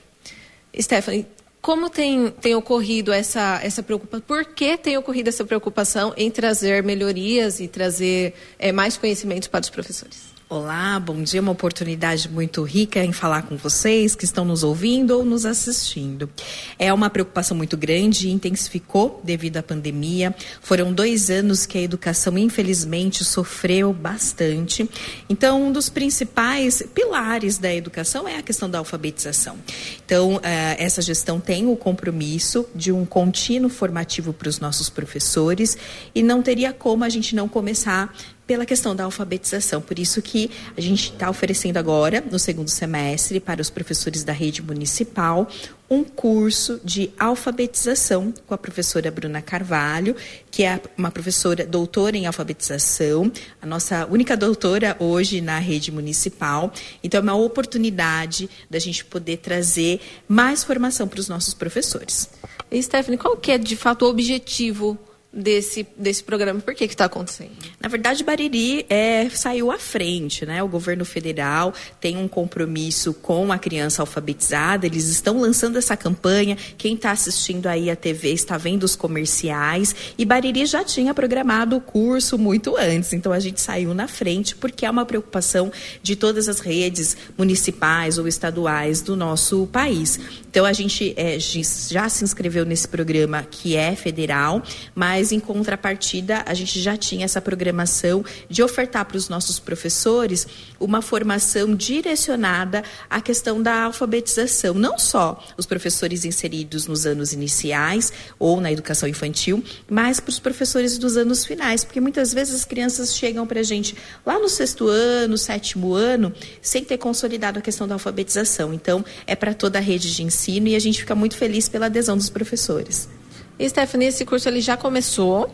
Stephanie, como tem, tem ocorrido essa, essa preocupação? Por que tem ocorrido essa preocupação em trazer melhorias e trazer é, mais conhecimentos para os professores? Olá, bom dia. Uma oportunidade muito rica em falar com vocês que estão nos ouvindo ou nos assistindo. É uma preocupação muito grande e intensificou devido à pandemia. Foram dois anos que a educação, infelizmente, sofreu bastante. Então, um dos principais pilares da educação é a questão da alfabetização. Então, eh, essa gestão tem o compromisso de um contínuo formativo para os nossos professores e não teria como a gente não começar pela questão da alfabetização. Por isso que a gente está oferecendo agora, no segundo semestre, para os professores da rede municipal, um curso de alfabetização com a professora Bruna Carvalho, que é uma professora doutora em alfabetização, a nossa única doutora hoje na rede municipal. Então, é uma oportunidade da gente poder trazer mais formação para os nossos professores. E, Stephanie, qual que é, de fato, o objetivo desse, desse programa. Por que está acontecendo? Na verdade, Bariri é, saiu à frente, né? O governo federal tem um compromisso com a criança alfabetizada, eles estão lançando essa campanha. Quem está assistindo aí a TV está vendo os comerciais. E Bariri já tinha programado o curso muito antes, então a gente saiu na frente porque é uma preocupação de todas as redes municipais ou estaduais do nosso país. Então a gente é, já se inscreveu nesse programa que é federal, mas mas em contrapartida a gente já tinha essa programação de ofertar para os nossos professores uma formação direcionada à questão da alfabetização, não só os professores inseridos nos anos iniciais ou na educação infantil, mas para os professores dos anos finais, porque muitas vezes as crianças chegam para a gente lá no sexto ano, sétimo ano, sem ter consolidado a questão da alfabetização. Então, é para toda a rede de ensino e a gente fica muito feliz pela adesão dos professores. E Stephanie, esse curso ele já começou.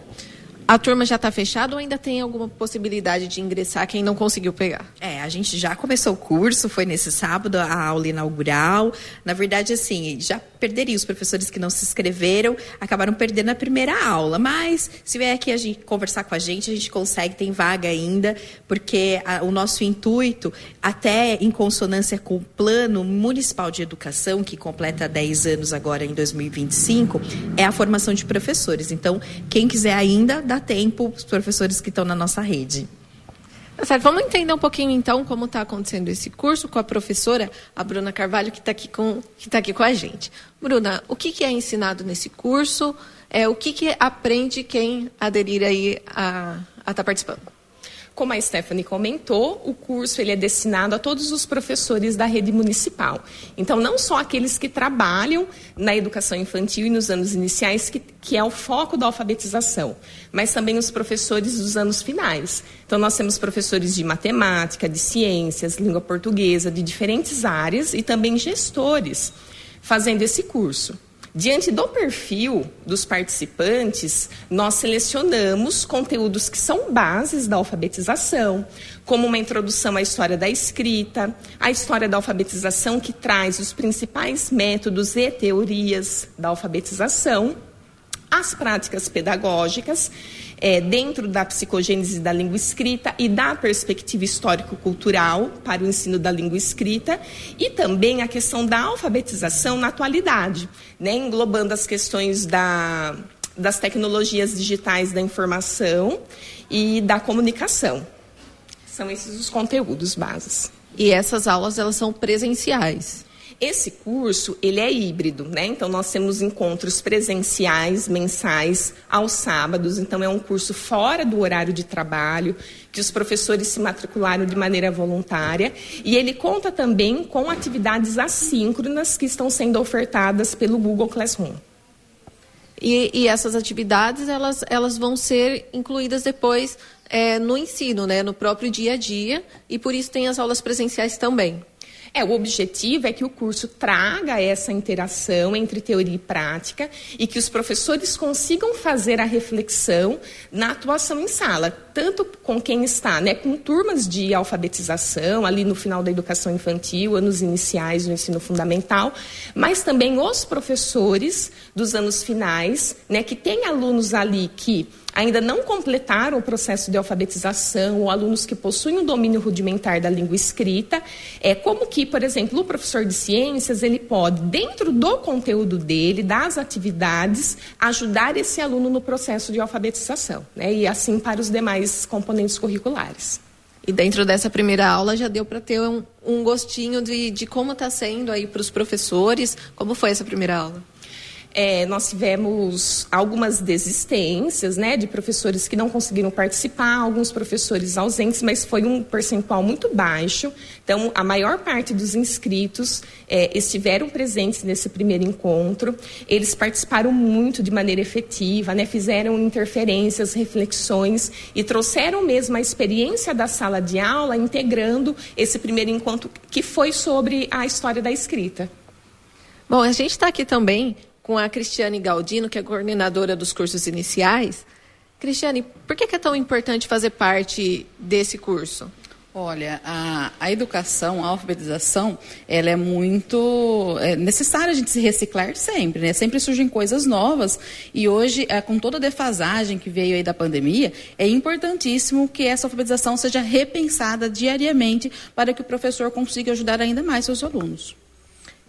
A turma já está fechada ou ainda tem alguma possibilidade de ingressar quem não conseguiu pegar? É, a gente já começou o curso, foi nesse sábado a aula inaugural. Na verdade, assim, já perderia os professores que não se inscreveram, acabaram perdendo a primeira aula. Mas se vier aqui a gente conversar com a gente, a gente consegue, tem vaga ainda, porque a, o nosso intuito, até em consonância com o plano municipal de educação, que completa 10 anos agora em 2025, é a formação de professores. Então, quem quiser ainda, dá tempo os professores que estão na nossa rede. Tá vamos entender um pouquinho então como está acontecendo esse curso com a professora, a Bruna Carvalho, que está aqui, com, que tá aqui com a gente. Bruna, o que, que é ensinado nesse curso? É, o que, que aprende quem aderir aí a estar tá participando? Como a Stephanie comentou, o curso ele é destinado a todos os professores da rede municipal. Então, não só aqueles que trabalham na educação infantil e nos anos iniciais, que, que é o foco da alfabetização, mas também os professores dos anos finais. Então, nós temos professores de matemática, de ciências, língua portuguesa, de diferentes áreas e também gestores fazendo esse curso. Diante do perfil dos participantes, nós selecionamos conteúdos que são bases da alfabetização, como uma introdução à história da escrita, a história da alfabetização que traz os principais métodos e teorias da alfabetização, as práticas pedagógicas é, dentro da psicogênese da língua escrita e da perspectiva histórico-cultural para o ensino da língua escrita e também a questão da alfabetização na atualidade, né, englobando as questões da, das tecnologias digitais da informação e da comunicação. São esses os conteúdos bases. E essas aulas elas são presenciais? Esse curso, ele é híbrido, né? Então, nós temos encontros presenciais, mensais, aos sábados. Então, é um curso fora do horário de trabalho, que os professores se matricularam de maneira voluntária. E ele conta também com atividades assíncronas que estão sendo ofertadas pelo Google Classroom. E, e essas atividades, elas, elas vão ser incluídas depois é, no ensino, né? No próprio dia a dia. E por isso tem as aulas presenciais também. É, o objetivo é que o curso traga essa interação entre teoria e prática e que os professores consigam fazer a reflexão na atuação em sala, tanto com quem está né, com turmas de alfabetização, ali no final da educação infantil, anos iniciais do ensino fundamental, mas também os professores dos anos finais, né, que tem alunos ali que ainda não completaram o processo de alfabetização, ou alunos que possuem um domínio rudimentar da língua escrita, é como que, por exemplo, o professor de ciências, ele pode, dentro do conteúdo dele, das atividades, ajudar esse aluno no processo de alfabetização, né? E assim para os demais componentes curriculares. E dentro dessa primeira aula já deu para ter um, um, gostinho de, de como está sendo aí para os professores. Como foi essa primeira aula? É, nós tivemos algumas desistências, né, de professores que não conseguiram participar, alguns professores ausentes, mas foi um percentual muito baixo. Então, a maior parte dos inscritos é, estiveram presentes nesse primeiro encontro. Eles participaram muito de maneira efetiva, né, fizeram interferências, reflexões e trouxeram mesmo a experiência da sala de aula, integrando esse primeiro encontro que foi sobre a história da escrita. Bom, a gente está aqui também com a Cristiane Galdino, que é coordenadora dos cursos iniciais. Cristiane, por que é tão importante fazer parte desse curso? Olha, a, a educação, a alfabetização, ela é muito é necessária a gente se reciclar sempre, né? Sempre surgem coisas novas e hoje, é, com toda a defasagem que veio aí da pandemia, é importantíssimo que essa alfabetização seja repensada diariamente para que o professor consiga ajudar ainda mais seus alunos.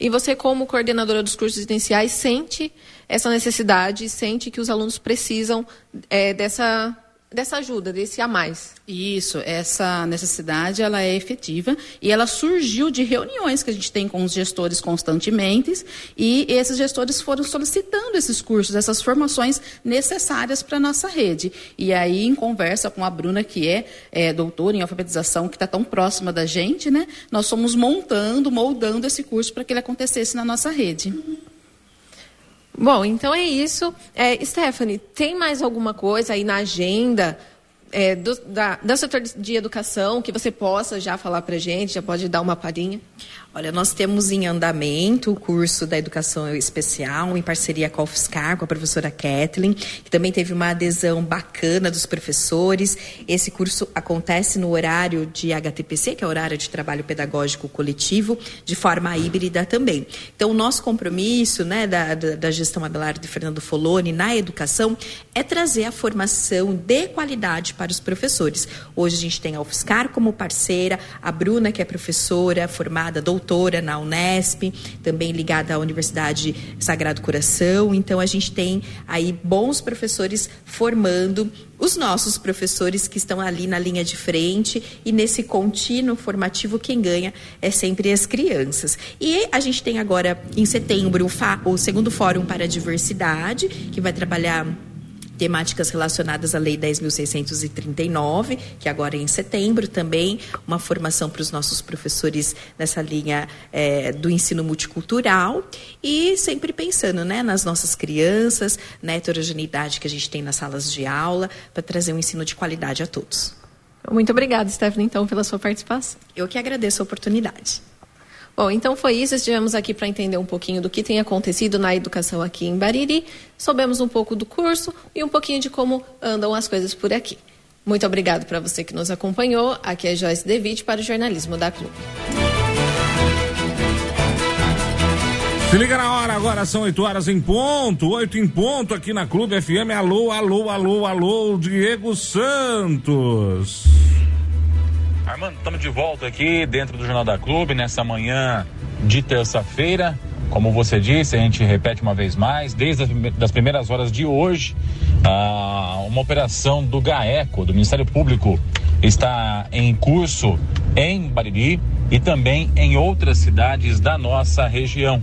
E você, como coordenadora dos cursos iniciais, sente essa necessidade, sente que os alunos precisam é, dessa, dessa ajuda, desse a mais. Isso, essa necessidade ela é efetiva e ela surgiu de reuniões que a gente tem com os gestores constantemente e esses gestores foram solicitando esses cursos, essas formações necessárias para a nossa rede. E aí, em conversa com a Bruna, que é, é doutora em alfabetização, que está tão próxima da gente, né, nós fomos montando, moldando esse curso para que ele acontecesse na nossa rede. Bom, então é isso. É, Stephanie, tem mais alguma coisa aí na agenda é, do, da, do setor de educação que você possa já falar para gente, já pode dar uma palhinha? Olha, nós temos em andamento o curso da educação especial, em parceria com a UFSCar, com a professora Kathleen, que também teve uma adesão bacana dos professores. Esse curso acontece no horário de HTPC, que é o horário de trabalho pedagógico coletivo, de forma híbrida também. Então, o nosso compromisso né, da, da, da gestão Abelardo de Fernando Foloni na educação é trazer a formação de qualidade para os professores. Hoje a gente tem a UFSCar como parceira, a Bruna, que é professora formada, doutora na Unesp, também ligada à Universidade Sagrado Coração. Então a gente tem aí bons professores formando os nossos professores que estão ali na linha de frente e nesse contínuo formativo quem ganha é sempre as crianças. E a gente tem agora em setembro o, o segundo Fórum para a Diversidade, que vai trabalhar temáticas relacionadas à Lei 10.639, que agora é em setembro também, uma formação para os nossos professores nessa linha é, do ensino multicultural e sempre pensando né, nas nossas crianças, na heterogeneidade que a gente tem nas salas de aula, para trazer um ensino de qualidade a todos. Muito obrigada, Stephanie, então, pela sua participação. Eu que agradeço a oportunidade. Bom, então foi isso. Estivemos aqui para entender um pouquinho do que tem acontecido na educação aqui em Bariri. Soubemos um pouco do curso e um pouquinho de como andam as coisas por aqui. Muito obrigado para você que nos acompanhou. Aqui é Joyce Devitt para o Jornalismo da Clube. Se liga na hora, agora são 8 horas em ponto, 8 em ponto aqui na Clube FM. Alô, alô, alô, alô, Diego Santos. Armando, estamos de volta aqui dentro do Jornal da Clube nessa manhã de terça-feira. Como você disse, a gente repete uma vez mais, desde as primeiras horas de hoje, uma operação do GAECO, do Ministério Público, está em curso em Bariri e também em outras cidades da nossa região.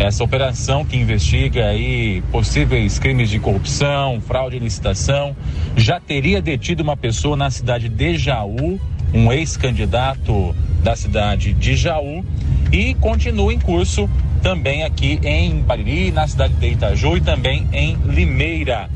Essa operação que investiga aí possíveis crimes de corrupção, fraude em licitação, já teria detido uma pessoa na cidade de Jaú, um ex-candidato da cidade de Jaú, e continua em curso também aqui em Pariri, na cidade de Itaju e também em Limeira.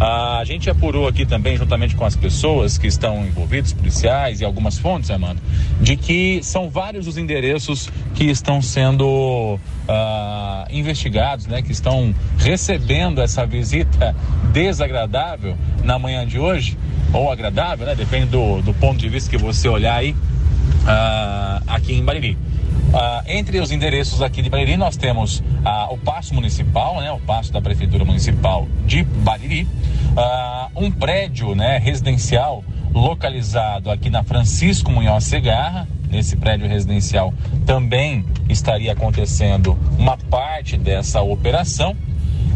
A gente apurou aqui também, juntamente com as pessoas que estão envolvidas, policiais e algumas fontes, Armando, de que são vários os endereços que estão sendo uh, investigados, né, que estão recebendo essa visita desagradável na manhã de hoje ou agradável, né? Depende do, do ponto de vista que você olhar aí uh, aqui em Bariri. Uh, entre os endereços aqui de Bariri, nós temos uh, o Paço Municipal, né, o Paço da Prefeitura Municipal de Bariri, uh, um prédio né, residencial localizado aqui na Francisco Munhoz Segarra. Nesse prédio residencial também estaria acontecendo uma parte dessa operação.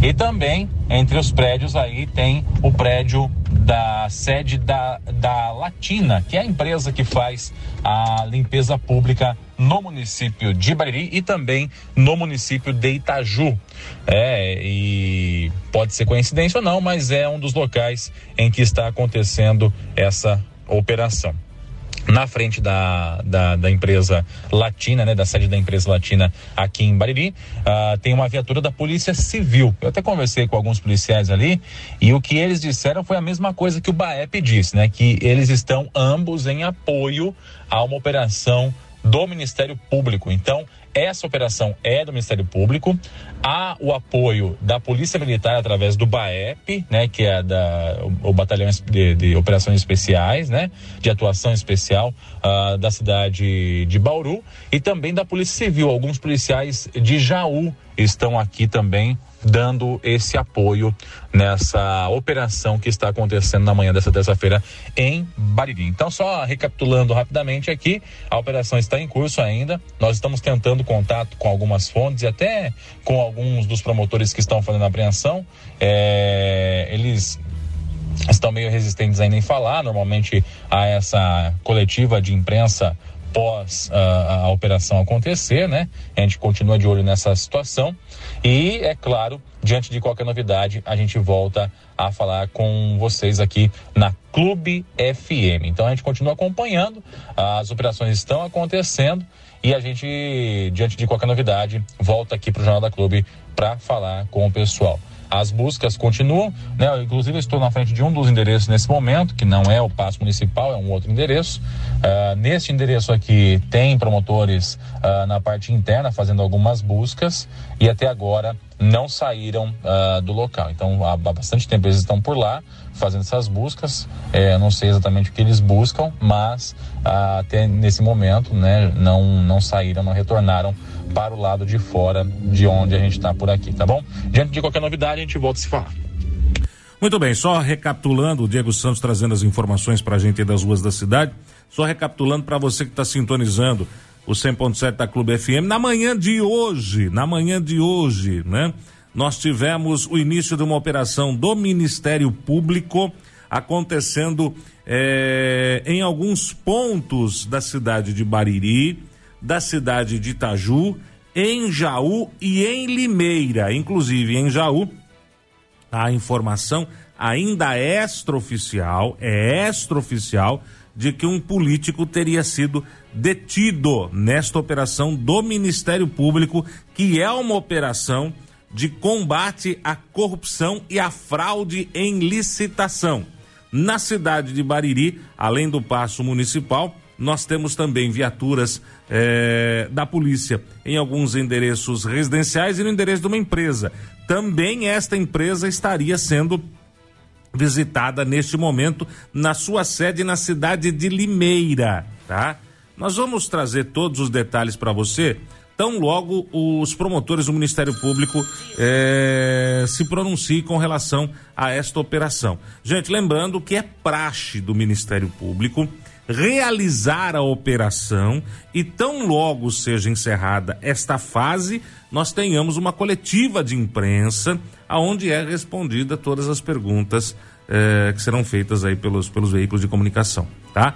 E também entre os prédios aí tem o prédio da sede da, da Latina, que é a empresa que faz a limpeza pública no município de Bariri e também no município de Itaju. É, e pode ser coincidência ou não, mas é um dos locais em que está acontecendo essa operação na frente da, da, da, empresa Latina, né, da sede da empresa Latina aqui em Bariri, uh, tem uma viatura da Polícia Civil. Eu até conversei com alguns policiais ali e o que eles disseram foi a mesma coisa que o BAEP disse, né, que eles estão ambos em apoio a uma operação do Ministério Público. Então, essa operação é do Ministério Público. Há o apoio da Polícia Militar através do BAEP, né, que é da, o, o Batalhão de, de, Operações Especiais, né, de atuação especial uh, da cidade de Bauru, e também da Polícia Civil. Alguns policiais de Jaú estão aqui também dando esse apoio nessa operação que está acontecendo na manhã dessa terça-feira em Bariri. Então, só recapitulando rapidamente aqui, a operação está em curso ainda. Nós estamos tentando contato com algumas fontes e até com alguns dos promotores que estão fazendo a apreensão. É, eles estão meio resistentes ainda em falar. Normalmente há essa coletiva de imprensa após a, a, operação acontecer, né? A gente continua de olho nessa situação e, é claro, diante de qualquer novidade, a gente volta a falar com vocês aqui na Clube FM. Então a gente continua acompanhando, as operações estão acontecendo e a gente, diante de qualquer novidade, volta aqui para o Jornal da Clube para falar com o pessoal. As buscas continuam, né? Eu, inclusive, estou na frente de um dos endereços nesse momento, que não é o passo municipal, é um outro endereço. Uh, neste endereço aqui tem promotores uh, na parte interna fazendo algumas buscas e até agora não saíram uh, do local. Então, há bastante tempo eles estão por lá fazendo essas buscas. É, não sei exatamente o que eles buscam, mas até nesse momento, né, não, não saíram, não retornaram para o lado de fora de onde a gente está por aqui, tá bom? Diante de qualquer novidade, a gente volta a se falar. Muito bem, só recapitulando, o Diego Santos trazendo as informações para a gente das ruas da cidade. Só recapitulando para você que está sintonizando o 100.7 da Clube FM, na manhã de hoje, na manhã de hoje, né? Nós tivemos o início de uma operação do Ministério Público acontecendo é, em alguns pontos da cidade de Bariri, da cidade de Itaju, em Jaú e em Limeira. Inclusive, em Jaú, a informação ainda é extraoficial, é extraoficial, de que um político teria sido detido nesta operação do Ministério Público, que é uma operação de combate à corrupção e à fraude em licitação. Na cidade de Bariri, além do passo municipal, nós temos também viaturas é, da polícia em alguns endereços residenciais e no endereço de uma empresa. Também esta empresa estaria sendo visitada neste momento na sua sede na cidade de Limeira, tá? Nós vamos trazer todos os detalhes para você. Tão logo os promotores do Ministério Público é, se pronunciem com relação a esta operação. Gente, lembrando que é praxe do Ministério Público realizar a operação e tão logo seja encerrada esta fase, nós tenhamos uma coletiva de imprensa aonde é respondida todas as perguntas eh, que serão feitas aí pelos, pelos veículos de comunicação, tá?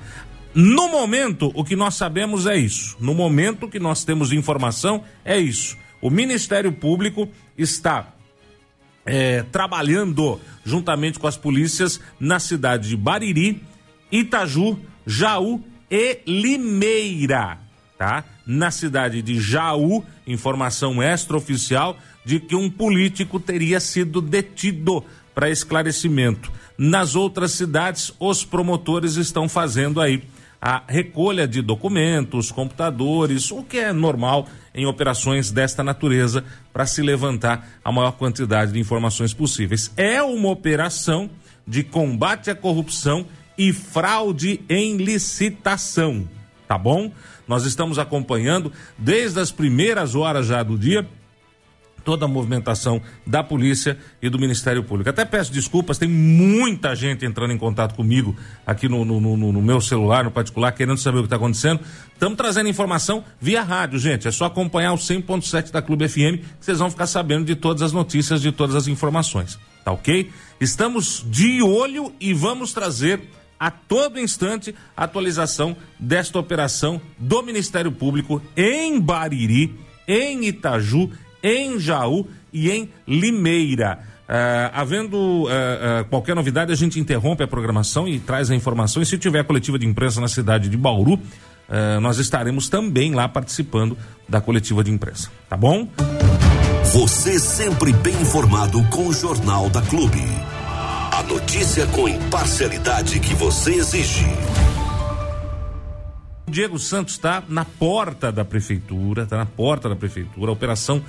No momento, o que nós sabemos é isso. No momento que nós temos informação é isso. O Ministério Público está é, trabalhando juntamente com as polícias na cidade de Bariri, Itaju, Jaú e Limeira, tá? Na cidade de Jaú, informação extraoficial de que um político teria sido detido para esclarecimento. Nas outras cidades, os promotores estão fazendo aí a recolha de documentos, computadores, o que é normal em operações desta natureza para se levantar a maior quantidade de informações possíveis. É uma operação de combate à corrupção e fraude em licitação, tá bom? Nós estamos acompanhando desde as primeiras horas já do dia toda a movimentação da polícia e do Ministério Público. Até peço desculpas, tem muita gente entrando em contato comigo aqui no, no, no, no meu celular, no particular, querendo saber o que está acontecendo. Estamos trazendo informação via rádio, gente. É só acompanhar o 100.7 da Clube FM que vocês vão ficar sabendo de todas as notícias, de todas as informações. Tá ok? Estamos de olho e vamos trazer a todo instante a atualização desta operação do Ministério Público em Bariri, em Itaju em Jaú e em Limeira. Uh, havendo uh, uh, qualquer novidade, a gente interrompe a programação e traz a informação. E se tiver coletiva de imprensa na cidade de Bauru, nós estaremos também lá participando da coletiva de imprensa. Tá bom? Você sempre bem informado com o Jornal da Clube. A notícia com imparcialidade que você exige. Diego Santos está na porta da prefeitura, está na porta da prefeitura. A operação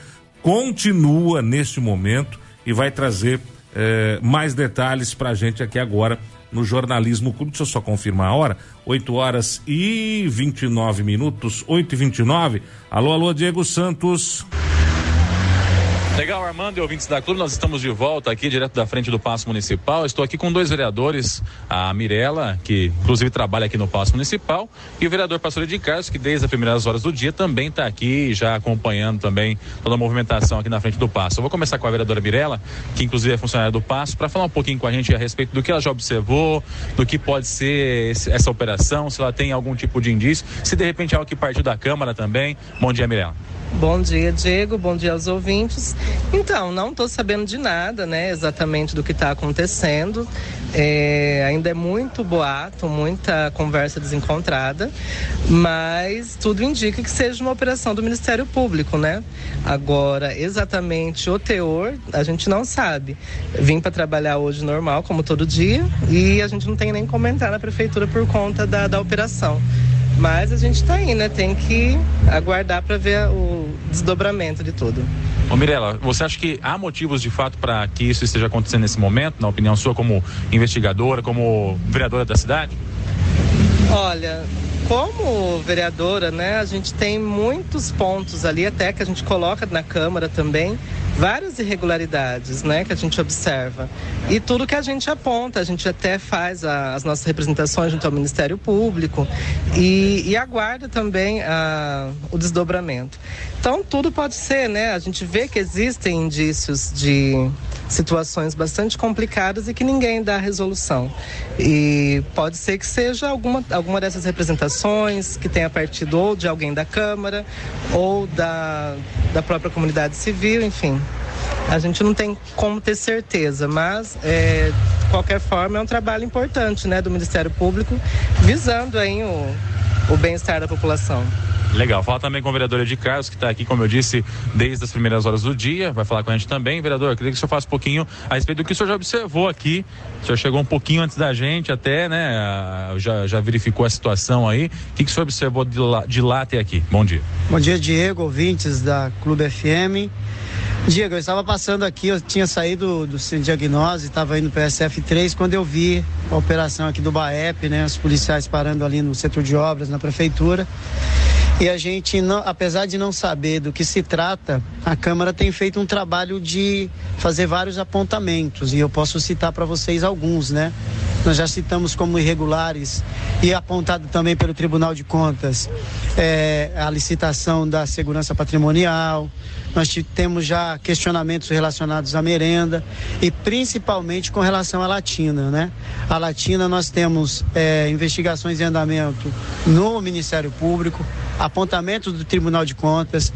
continua neste momento e vai trazer eh, mais detalhes para a gente aqui agora no Jornalismo Clube. Deixa eu só confirmar a hora. 8 horas e 29 minutos, 8 e 29 Alô, alô, Diego Santos. Legal, Armando e ouvintes da Clube, nós estamos de volta aqui, direto da frente do Paço Municipal. Estou aqui com dois vereadores, a Mirella, que inclusive trabalha aqui no Paço Municipal, e o vereador Pastor de Carlos, que desde as primeiras horas do dia também está aqui, já acompanhando também toda a movimentação aqui na frente do Paço. Eu vou começar com a vereadora Mirella, que inclusive é funcionária do Paço, para falar um pouquinho com a gente a respeito do que ela já observou, do que pode ser esse, essa operação, se ela tem algum tipo de indício, se de repente é algo que partiu da Câmara também. Bom dia, Mirella. Bom dia, Diego. Bom dia aos ouvintes. Então, não estou sabendo de nada, né, exatamente do que está acontecendo. É, ainda é muito boato, muita conversa desencontrada, mas tudo indica que seja uma operação do Ministério Público, né? Agora, exatamente o teor, a gente não sabe. Vim para trabalhar hoje normal, como todo dia, e a gente não tem nem comentar na prefeitura por conta da, da operação. Mas a gente está aí, né? Tem que aguardar para ver o desdobramento de tudo. Ô Mirella, você acha que há motivos de fato para que isso esteja acontecendo nesse momento, na opinião sua, como investigadora, como vereadora da cidade? Olha, como vereadora, né, a gente tem muitos pontos ali, até que a gente coloca na Câmara também, várias irregularidades, né, que a gente observa. E tudo que a gente aponta, a gente até faz a, as nossas representações junto ao Ministério Público e, e aguarda também a, o desdobramento. Então, tudo pode ser, né? A gente vê que existem indícios de situações bastante complicadas e que ninguém dá resolução. E pode ser que seja alguma, alguma dessas representações que tenha partido ou de alguém da Câmara ou da, da própria comunidade civil, enfim. A gente não tem como ter certeza, mas é, de qualquer forma é um trabalho importante né, do Ministério Público visando aí o, o bem-estar da população. Legal. Fala também com o vereador de Carlos, que está aqui, como eu disse, desde as primeiras horas do dia. Vai falar com a gente também. Vereador, queria que o senhor faça um pouquinho a respeito do que o senhor já observou aqui. O senhor chegou um pouquinho antes da gente, até, né? Já, já verificou a situação aí. O que, que o senhor observou de lá, de lá até aqui? Bom dia. Bom dia, Diego, ouvintes da Clube FM. Diego, eu estava passando aqui, eu tinha saído do centro de diagnose, estava indo para o SF3, quando eu vi a operação aqui do BAEP, né? Os policiais parando ali no setor de obras, na prefeitura. E a gente, não, apesar de não saber do que se trata, a Câmara tem feito um trabalho de fazer vários apontamentos. E eu posso citar para vocês alguns, né? Nós já citamos como irregulares e apontado também pelo Tribunal de Contas é, a licitação da segurança patrimonial, nós temos já questionamentos relacionados à merenda e principalmente com relação à Latina, né? A Latina nós temos é, investigações em andamento no Ministério Público, apontamentos do Tribunal de Contas.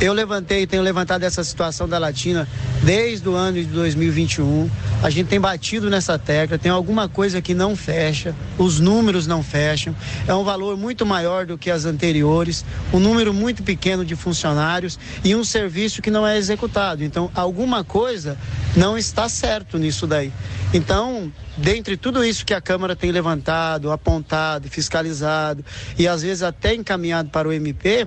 Eu levantei, tenho levantado essa situação da Latina desde o ano de 2021. A gente tem batido nessa tecla, tem alguma coisa que não fecha, os números não fecham. É um valor muito maior do que as anteriores, um número muito pequeno de funcionários e um serviço que não é executado. Então, alguma coisa não está certo nisso daí. Então, dentre tudo isso que a Câmara tem levantado, apontado, fiscalizado e às vezes até encaminhado para o MP,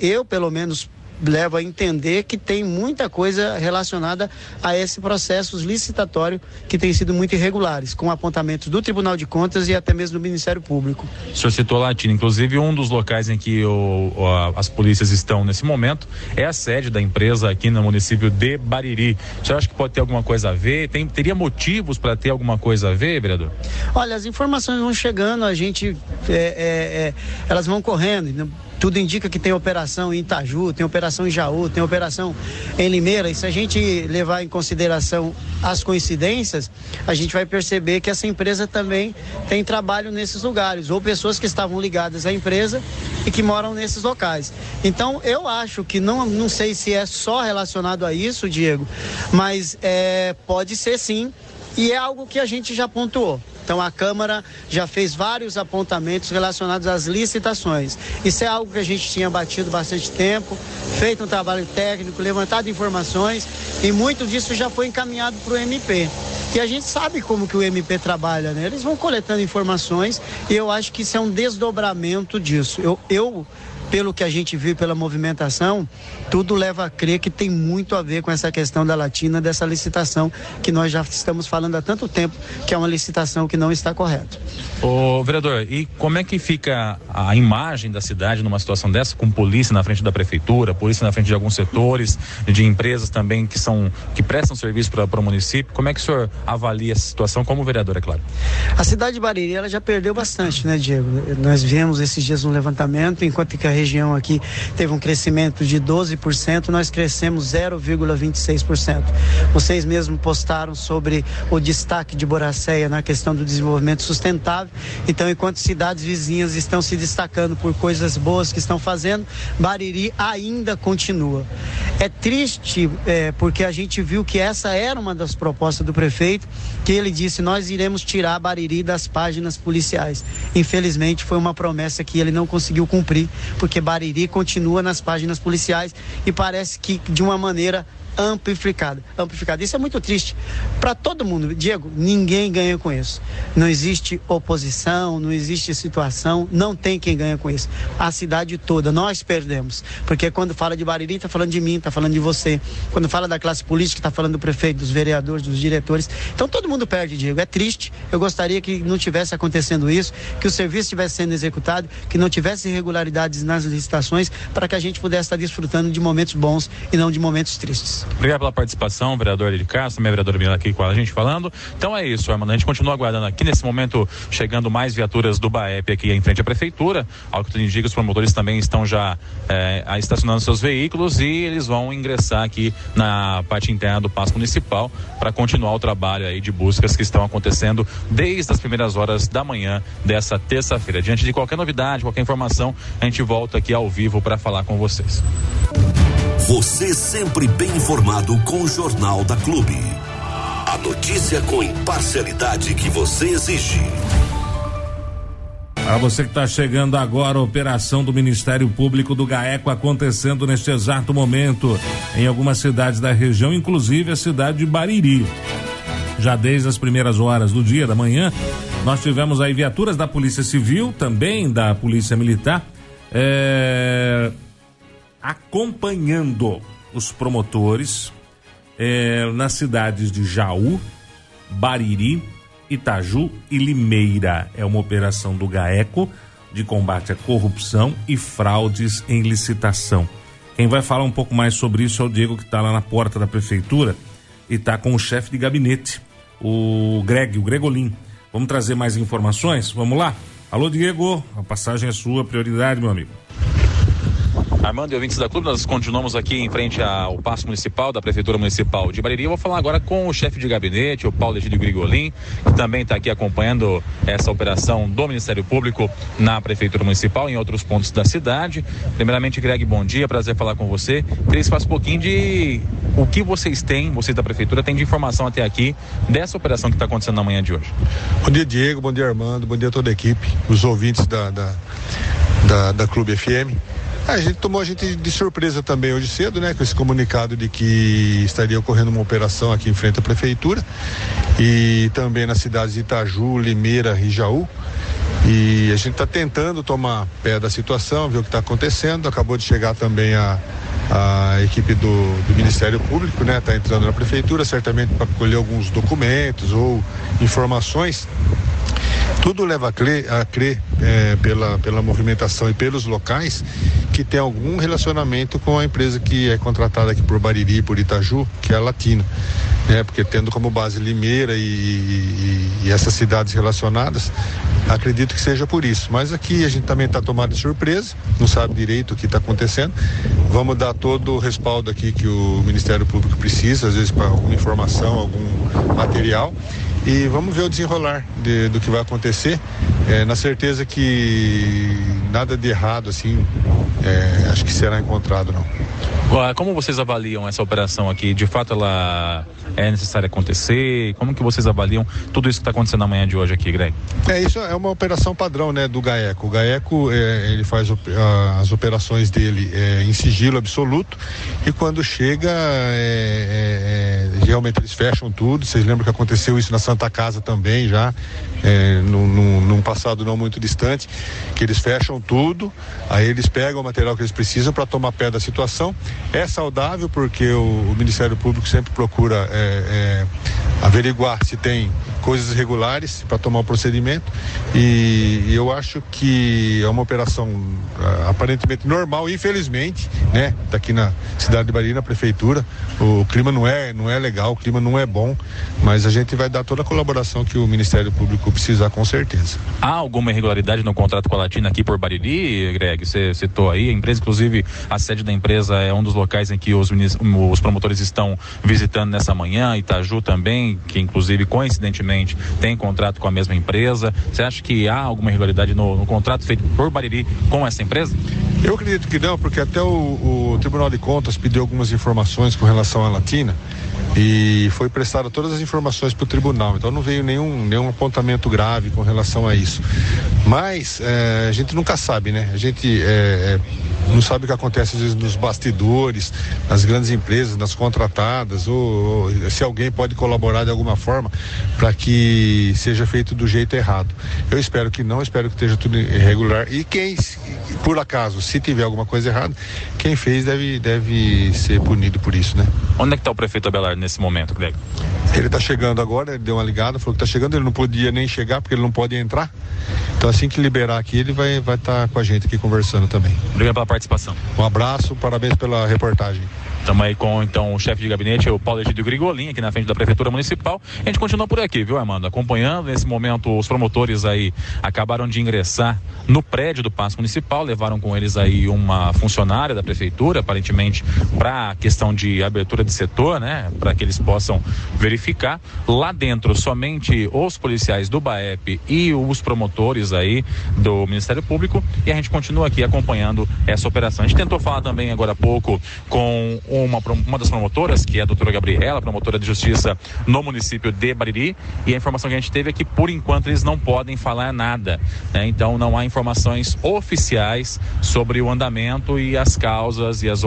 eu, pelo menos leva a entender que tem muita coisa relacionada a esse processo licitatório que tem sido muito irregulares, com apontamentos do Tribunal de Contas e até mesmo do Ministério Público. O senhor citou Latina, inclusive um dos locais em que o, o, as polícias estão nesse momento é a sede da empresa aqui no município de Bariri. O senhor acha que pode ter alguma coisa a ver? Tem, teria motivos para ter alguma coisa a ver, vereador? Olha, as informações vão chegando, a gente, é, é, é, elas vão correndo. Tudo indica que tem operação em Itaju, tem operação em Jaú, tem operação em Limeira. E se a gente levar em consideração as coincidências, a gente vai perceber que essa empresa também tem trabalho nesses lugares, ou pessoas que estavam ligadas à empresa e que moram nesses locais. Então, eu acho que não, não sei se é só relacionado a isso, Diego, mas é, pode ser sim, e é algo que a gente já pontuou. Então a Câmara já fez vários apontamentos relacionados às licitações. Isso é algo que a gente tinha batido bastante tempo, feito um trabalho técnico, levantado informações e muito disso já foi encaminhado para o MP. E a gente sabe como que o MP trabalha, né? Eles vão coletando informações e eu acho que isso é um desdobramento disso. Eu, eu pelo que a gente viu pela movimentação, tudo leva a crer que tem muito a ver com essa questão da Latina, dessa licitação que nós já estamos falando há tanto tempo, que é uma licitação que não está correta. Ô, vereador, e como é que fica a imagem da cidade numa situação dessa, com polícia na frente da prefeitura, polícia na frente de alguns setores, de empresas também que são que prestam serviço para o município? Como é que o senhor avalia essa situação como vereador, é claro? A cidade de Bariri, ela já perdeu bastante, né, Diego? Nós vemos esses dias um levantamento, enquanto que a região aqui teve um crescimento de 12%, nós crescemos 0,26%. Vocês mesmos postaram sobre o destaque de Boracéia na questão do desenvolvimento sustentável. Então, enquanto cidades vizinhas estão se destacando por coisas boas que estão fazendo, Bariri ainda continua. É triste é, porque a gente viu que essa era uma das propostas do prefeito, que ele disse: nós iremos tirar Bariri das páginas policiais. Infelizmente, foi uma promessa que ele não conseguiu cumprir, porque Bariri continua nas páginas policiais e parece que de uma maneira amplificada. amplificada. Isso é muito triste para todo mundo. Diego, ninguém ganha com isso. Não existe oposição, não existe situação, não tem quem ganha com isso. A cidade toda, nós perdemos. Porque quando fala de Bariri, está falando de mim, está falando de você. Quando fala da classe política, está falando do prefeito, dos vereadores, dos diretores. Então todo mundo perde, Diego. É triste. Eu gostaria que não tivesse acontecendo isso, que o serviço estivesse sendo executado, que não tivesse irregularidades nas licitações, para que a gente pudesse estar desfrutando de momentos bons e não de momentos tristes. Obrigado pela participação, vereador Eli Castro, minha vereadora Mila aqui com a gente falando. Então é isso, Armando. A gente continua aguardando aqui nesse momento, chegando mais viaturas do BAEP aqui em frente à prefeitura. Ao que tudo indica, os promotores também estão já é, estacionando seus veículos e eles vão ingressar aqui na parte interna do Paço Municipal para continuar o trabalho aí de buscas que estão acontecendo desde as primeiras horas da manhã dessa terça-feira. Diante de qualquer novidade, qualquer informação, a gente volta aqui ao vivo para falar com vocês. Você sempre bem informado com o Jornal da Clube. A notícia com imparcialidade que você exige. Para você que está chegando agora, a operação do Ministério Público do GAECO acontecendo neste exato momento em algumas cidades da região, inclusive a cidade de Bariri. Já desde as primeiras horas do dia da manhã, nós tivemos aí viaturas da Polícia Civil, também da Polícia Militar, é, acompanhando os promotores é, nas cidades de Jaú, Bariri, Itaju e Limeira. É uma operação do GAECO de combate à corrupção e fraudes em licitação. Quem vai falar um pouco mais sobre isso é o Diego, que está lá na porta da prefeitura e está com o chefe de gabinete, o Greg, o Gregolin. Vamos trazer mais informações? Vamos lá? Alô, Diego, a passagem é sua, prioridade, meu amigo. Armando e ouvintes da Clube, nós continuamos aqui em frente ao Paço Municipal da Prefeitura Municipal de Bariri. Eu vou falar agora com o chefe de gabinete, o Paulo Egídio Grigolin, que também está aqui acompanhando essa operação do Ministério Público na Prefeitura Municipal, em outros pontos da cidade. Primeiramente, Greg, bom dia, prazer falar com você. Queria que um pouquinho de o que vocês têm, vocês da Prefeitura, têm de informação até aqui dessa operação que está acontecendo na manhã de hoje. Bom dia, Diego, bom dia, Armando, bom dia a toda a equipe, os ouvintes da, da, da, da Clube FM. A gente tomou a gente de surpresa também hoje cedo, né, com esse comunicado de que estaria ocorrendo uma operação aqui em frente à prefeitura e também nas cidades de Itaju, Limeira e Jaú. E a gente está tentando tomar pé da situação, ver o que está acontecendo. Acabou de chegar também a, a equipe do, do Ministério Público, né, está entrando na prefeitura, certamente para colher alguns documentos ou informações tudo leva a crer, a crer é, pela, pela movimentação e pelos locais que tem algum relacionamento com a empresa que é contratada aqui por Bariri, por Itaju, que é a Latina. Né? Porque tendo como base Limeira e, e, e essas cidades relacionadas, acredito que seja por isso. Mas aqui a gente também está tomado de surpresa, não sabe direito o que está acontecendo. Vamos dar todo o respaldo aqui que o Ministério Público precisa, às vezes para alguma informação, algum material e vamos ver o desenrolar de, do que vai acontecer, é, na certeza que nada de errado assim, é, acho que será encontrado não. Como vocês avaliam essa operação aqui? De fato, ela é necessária acontecer? Como que vocês avaliam tudo isso que está acontecendo na manhã de hoje aqui, Greg? É isso é uma operação padrão, né, do Gaeco. O Gaeco é, ele faz op as operações dele é, em sigilo absoluto e quando chega é, é, é, realmente eles fecham tudo. Vocês lembram que aconteceu isso na Santa Casa também já num, num, num passado não muito distante, que eles fecham tudo, aí eles pegam o material que eles precisam para tomar pé da situação. É saudável porque o, o Ministério Público sempre procura é, é, averiguar se tem coisas irregulares para tomar o procedimento e, e, eu acho que é uma operação uh, aparentemente normal, infelizmente, né? Daqui na cidade de Bahia, na prefeitura, o clima não é não é legal, o clima não é bom, mas a gente vai dar toda a colaboração que o Ministério Público precisar com certeza. Há alguma irregularidade no contrato com a Latina aqui por Bariri, Greg? Você citou aí, a empresa, inclusive, a sede da empresa é um dos locais em que os, os promotores estão visitando nessa manhã, Itaju também, que inclusive coincidentemente tem contrato com a mesma empresa. Você acha que há alguma irregularidade no, no contrato feito por Bariri com essa empresa? Eu acredito que não, porque até o, o Tribunal de Contas pediu algumas informações com relação à Latina e foi prestada todas as informações para o tribunal. Então não veio nenhum, nenhum apontamento grave com relação a isso. Mas é, a gente nunca sabe, né? A gente é, não sabe o que acontece às vezes nos bastidores, nas grandes empresas, nas contratadas, ou, ou se alguém pode colaborar de alguma forma para que seja feito do jeito errado. Eu espero que não, espero que esteja tudo irregular. E quem, por acaso, se tiver alguma coisa errada, quem fez deve, deve ser punido por isso, né? Onde é que está o prefeito Abelardo nesse momento, Greg? Ele está chegando agora, ele deu uma ligada, falou que está chegando, ele não podia nem chegar porque ele não pode entrar. Então assim que liberar aqui, ele vai estar vai tá com a gente aqui conversando também. Obrigado pela participação. Um abraço, parabéns pela reportagem. Estamos aí com então o chefe de gabinete, o Paulo Egidio Grigolin, aqui na frente da Prefeitura Municipal. A gente continua por aqui, viu, Armando? Acompanhando. Nesse momento, os promotores aí acabaram de ingressar no prédio do Paço Municipal, levaram com eles aí uma funcionária da Prefeitura, aparentemente para a questão de abertura de setor, né? Para que eles possam verificar. Lá dentro, somente os policiais do BAEP e os promotores aí do Ministério Público. E a gente continua aqui acompanhando essa operação. A gente tentou falar também agora há pouco com uma, uma das promotoras, que é a doutora Gabriela, promotora de justiça no município de Bariri, e a informação que a gente teve é que, por enquanto, eles não podem falar nada. Né? Então, não há informações oficiais sobre o andamento e as causas e as,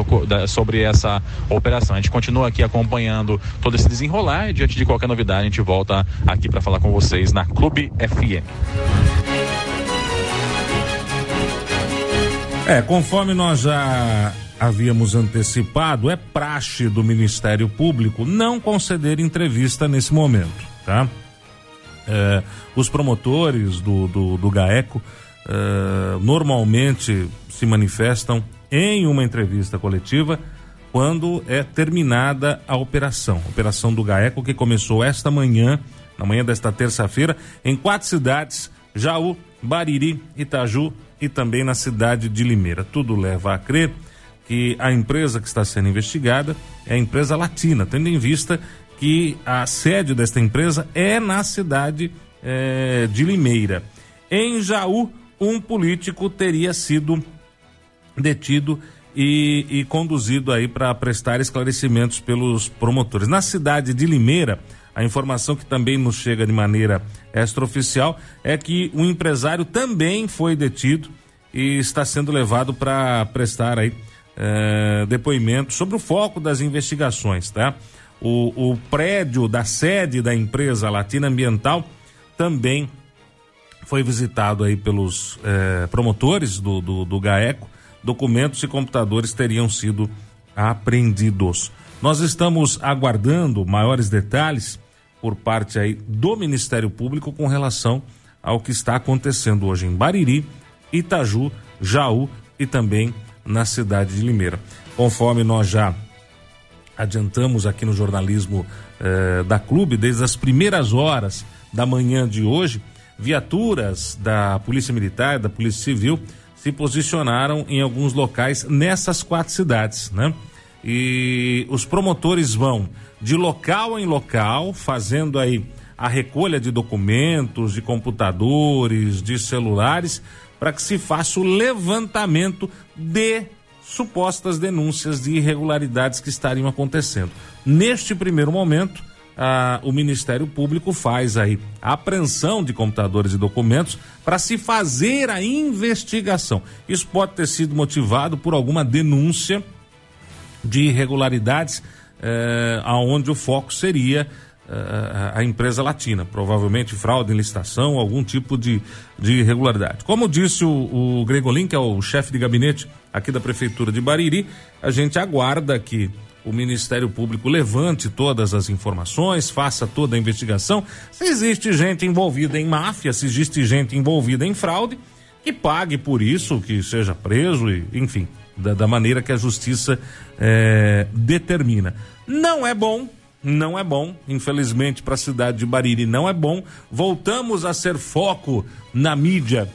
sobre essa operação. A gente continua aqui acompanhando todo esse desenrolar e, diante de qualquer novidade, a gente volta aqui para falar com vocês na Clube FM. É, conforme nós já havíamos antecipado, é praxe do Ministério Público não conceder entrevista nesse momento, tá? É, os promotores do, do, do GAECO é, normalmente se manifestam em uma entrevista coletiva quando é terminada a operação. operação do GAECO que começou esta manhã, na manhã desta terça-feira, em quatro cidades: Jaú, Bariri, Itaju e também na cidade de Limeira. Tudo leva a crer que a empresa que está sendo investigada é a empresa Latina, tendo em vista que a sede desta empresa é na cidade é, de Limeira. Em Jaú, um político teria sido detido e, e conduzido aí para prestar esclarecimentos pelos promotores. Na cidade de Limeira, a informação que também nos chega de maneira extraoficial é que um empresário também foi detido e está sendo levado para prestar aí é, depoimento sobre o foco das investigações, tá? O, o prédio da sede da empresa Latina Ambiental também foi visitado aí pelos é, promotores do, do, do GAECO. Documentos e computadores teriam sido apreendidos. Nós estamos aguardando maiores detalhes por parte aí do Ministério Público com relação ao que está acontecendo hoje em Bariri, Itaju, Jaú e também na cidade de Limeira. Conforme nós já adiantamos aqui no jornalismo eh, da Clube, desde as primeiras horas da manhã de hoje, viaturas da Polícia Militar, da Polícia Civil, se posicionaram em alguns locais nessas quatro cidades, né? E os promotores vão de local em local, fazendo aí a recolha de documentos, de computadores, de celulares, para que se faça o levantamento de supostas denúncias de irregularidades que estariam acontecendo. Neste primeiro momento, ah, o Ministério Público faz aí a apreensão de computadores e documentos para se fazer a investigação. Isso pode ter sido motivado por alguma denúncia de irregularidades, eh, aonde o foco seria eh, a empresa latina, provavelmente fraude em licitação, algum tipo de, de irregularidade. Como disse o, o Gregolin, que é o chefe de gabinete aqui da Prefeitura de Bariri, a gente aguarda que o Ministério Público levante todas as informações, faça toda a investigação. Se existe gente envolvida em máfia, se existe gente envolvida em fraude, que pague por isso, que seja preso, e, enfim, da, da maneira que a justiça é, determina. Não é bom, não é bom, infelizmente para a cidade de Bariri não é bom. Voltamos a ser foco na mídia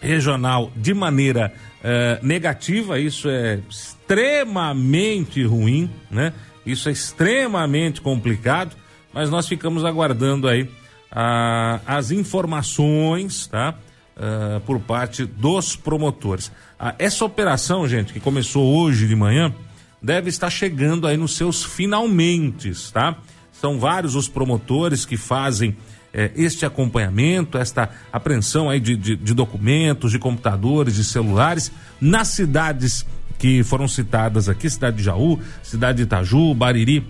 regional de maneira é, negativa, isso é extremamente ruim, né? Isso é extremamente complicado, mas nós ficamos aguardando aí a, as informações, tá? Uh, por parte dos promotores. Uh, essa operação, gente, que começou hoje de manhã, deve estar chegando aí nos seus finalmente, tá? São vários os promotores que fazem eh, este acompanhamento, esta apreensão aí de, de, de documentos, de computadores, de celulares nas cidades que foram citadas aqui, cidade de Jaú, cidade de Itaju, Bariri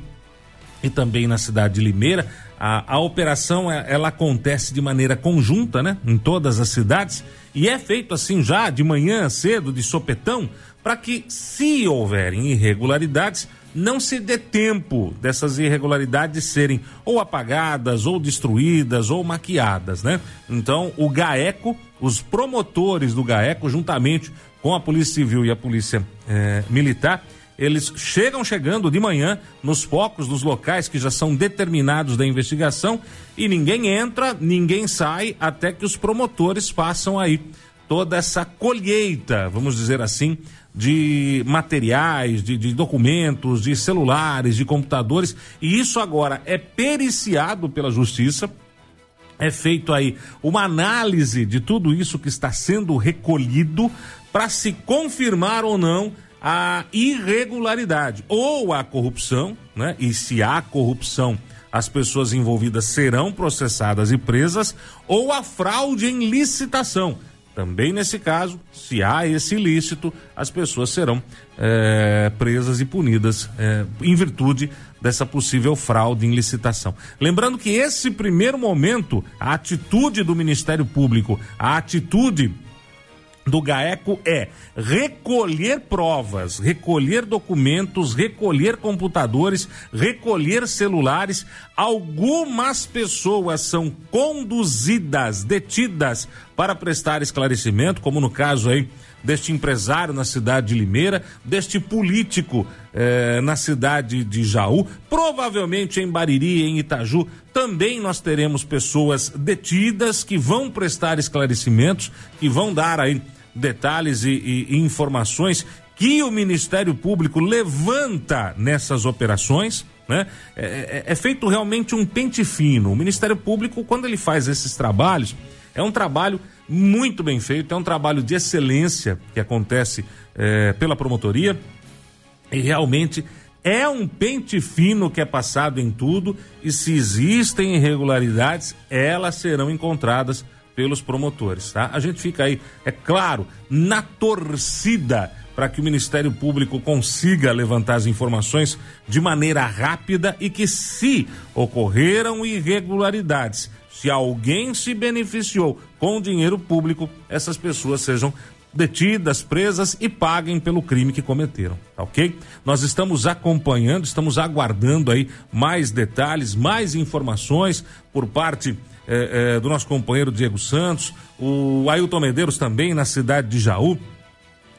e também na cidade de Limeira. A, a operação é, ela acontece de maneira conjunta, né, em todas as cidades e é feito assim já de manhã cedo, de sopetão, para que se houverem irregularidades não se dê tempo dessas irregularidades serem ou apagadas, ou destruídas, ou maquiadas, né? Então, o GAECO, os promotores do GAECO, juntamente com a Polícia Civil e a Polícia eh, Militar, eles chegam chegando de manhã nos focos dos locais que já são determinados da investigação e ninguém entra, ninguém sai até que os promotores façam aí toda essa colheita, vamos dizer assim, de materiais, de, de, documentos, de celulares, de computadores, e isso agora é periciado pela justiça. É feito aí uma análise de tudo isso que está sendo recolhido para se confirmar ou não a irregularidade ou a corrupção, né? E se há corrupção, as pessoas envolvidas serão processadas e presas, ou a fraude em licitação. Também nesse caso, se há esse ilícito, as pessoas serão é, presas e punidas é, em virtude dessa possível fraude em licitação. Lembrando que esse primeiro momento, a atitude do Ministério Público, a atitude do GAECO é recolher provas, recolher documentos, recolher computadores, recolher celulares. Algumas pessoas são conduzidas, detidas para prestar esclarecimento, como no caso aí deste empresário na cidade de Limeira, deste político eh, na cidade de Jaú, provavelmente em Bariri, em Itaju, também nós teremos pessoas detidas que vão prestar esclarecimentos, que vão dar aí detalhes e, e, informações que o Ministério Público levanta nessas operações. Né? É, é, é, feito realmente um pente fino. O Ministério Público, quando ele faz esses trabalhos, é um trabalho muito bem feito, é um trabalho de excelência que acontece é, pela promotoria e realmente é um pente fino que é passado em tudo e se existem irregularidades, elas serão encontradas pelos promotores, tá? A gente fica aí, é claro, na torcida para que o Ministério Público consiga levantar as informações de maneira rápida e que se ocorreram irregularidades, se alguém se beneficiou com dinheiro público, essas pessoas sejam detidas, presas e paguem pelo crime que cometeram, tá ok? Nós estamos acompanhando, estamos aguardando aí mais detalhes, mais informações por parte eh, eh, do nosso companheiro Diego Santos, o Ailton Medeiros também na cidade de Jaú,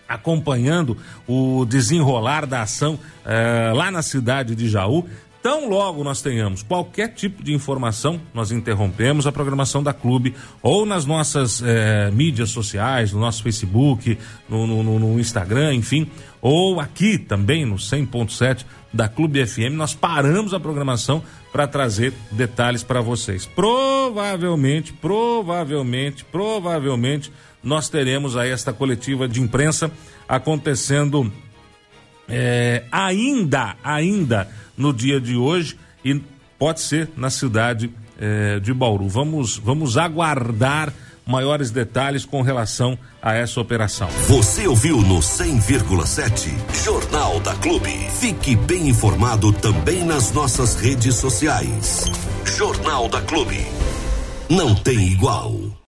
acompanhando o desenrolar da ação eh, lá na cidade de Jaú. Tão logo nós tenhamos qualquer tipo de informação, nós interrompemos a programação da clube ou nas nossas mídias sociais, no nosso Facebook, no, no, no Instagram, enfim, ou aqui também no 100.7 da Clube FM, nós paramos a programação para trazer detalhes para vocês. Provavelmente, provavelmente, provavelmente nós teremos aí esta coletiva de imprensa acontecendo é, ainda, ainda no dia de hoje e pode ser na cidade eh, de Bauru. Vamos, vamos aguardar maiores detalhes com relação a essa operação. Você ouviu no 100,7 Jornal da Clube. Fique bem informado também nas nossas redes sociais. Jornal da Clube. Não tem igual.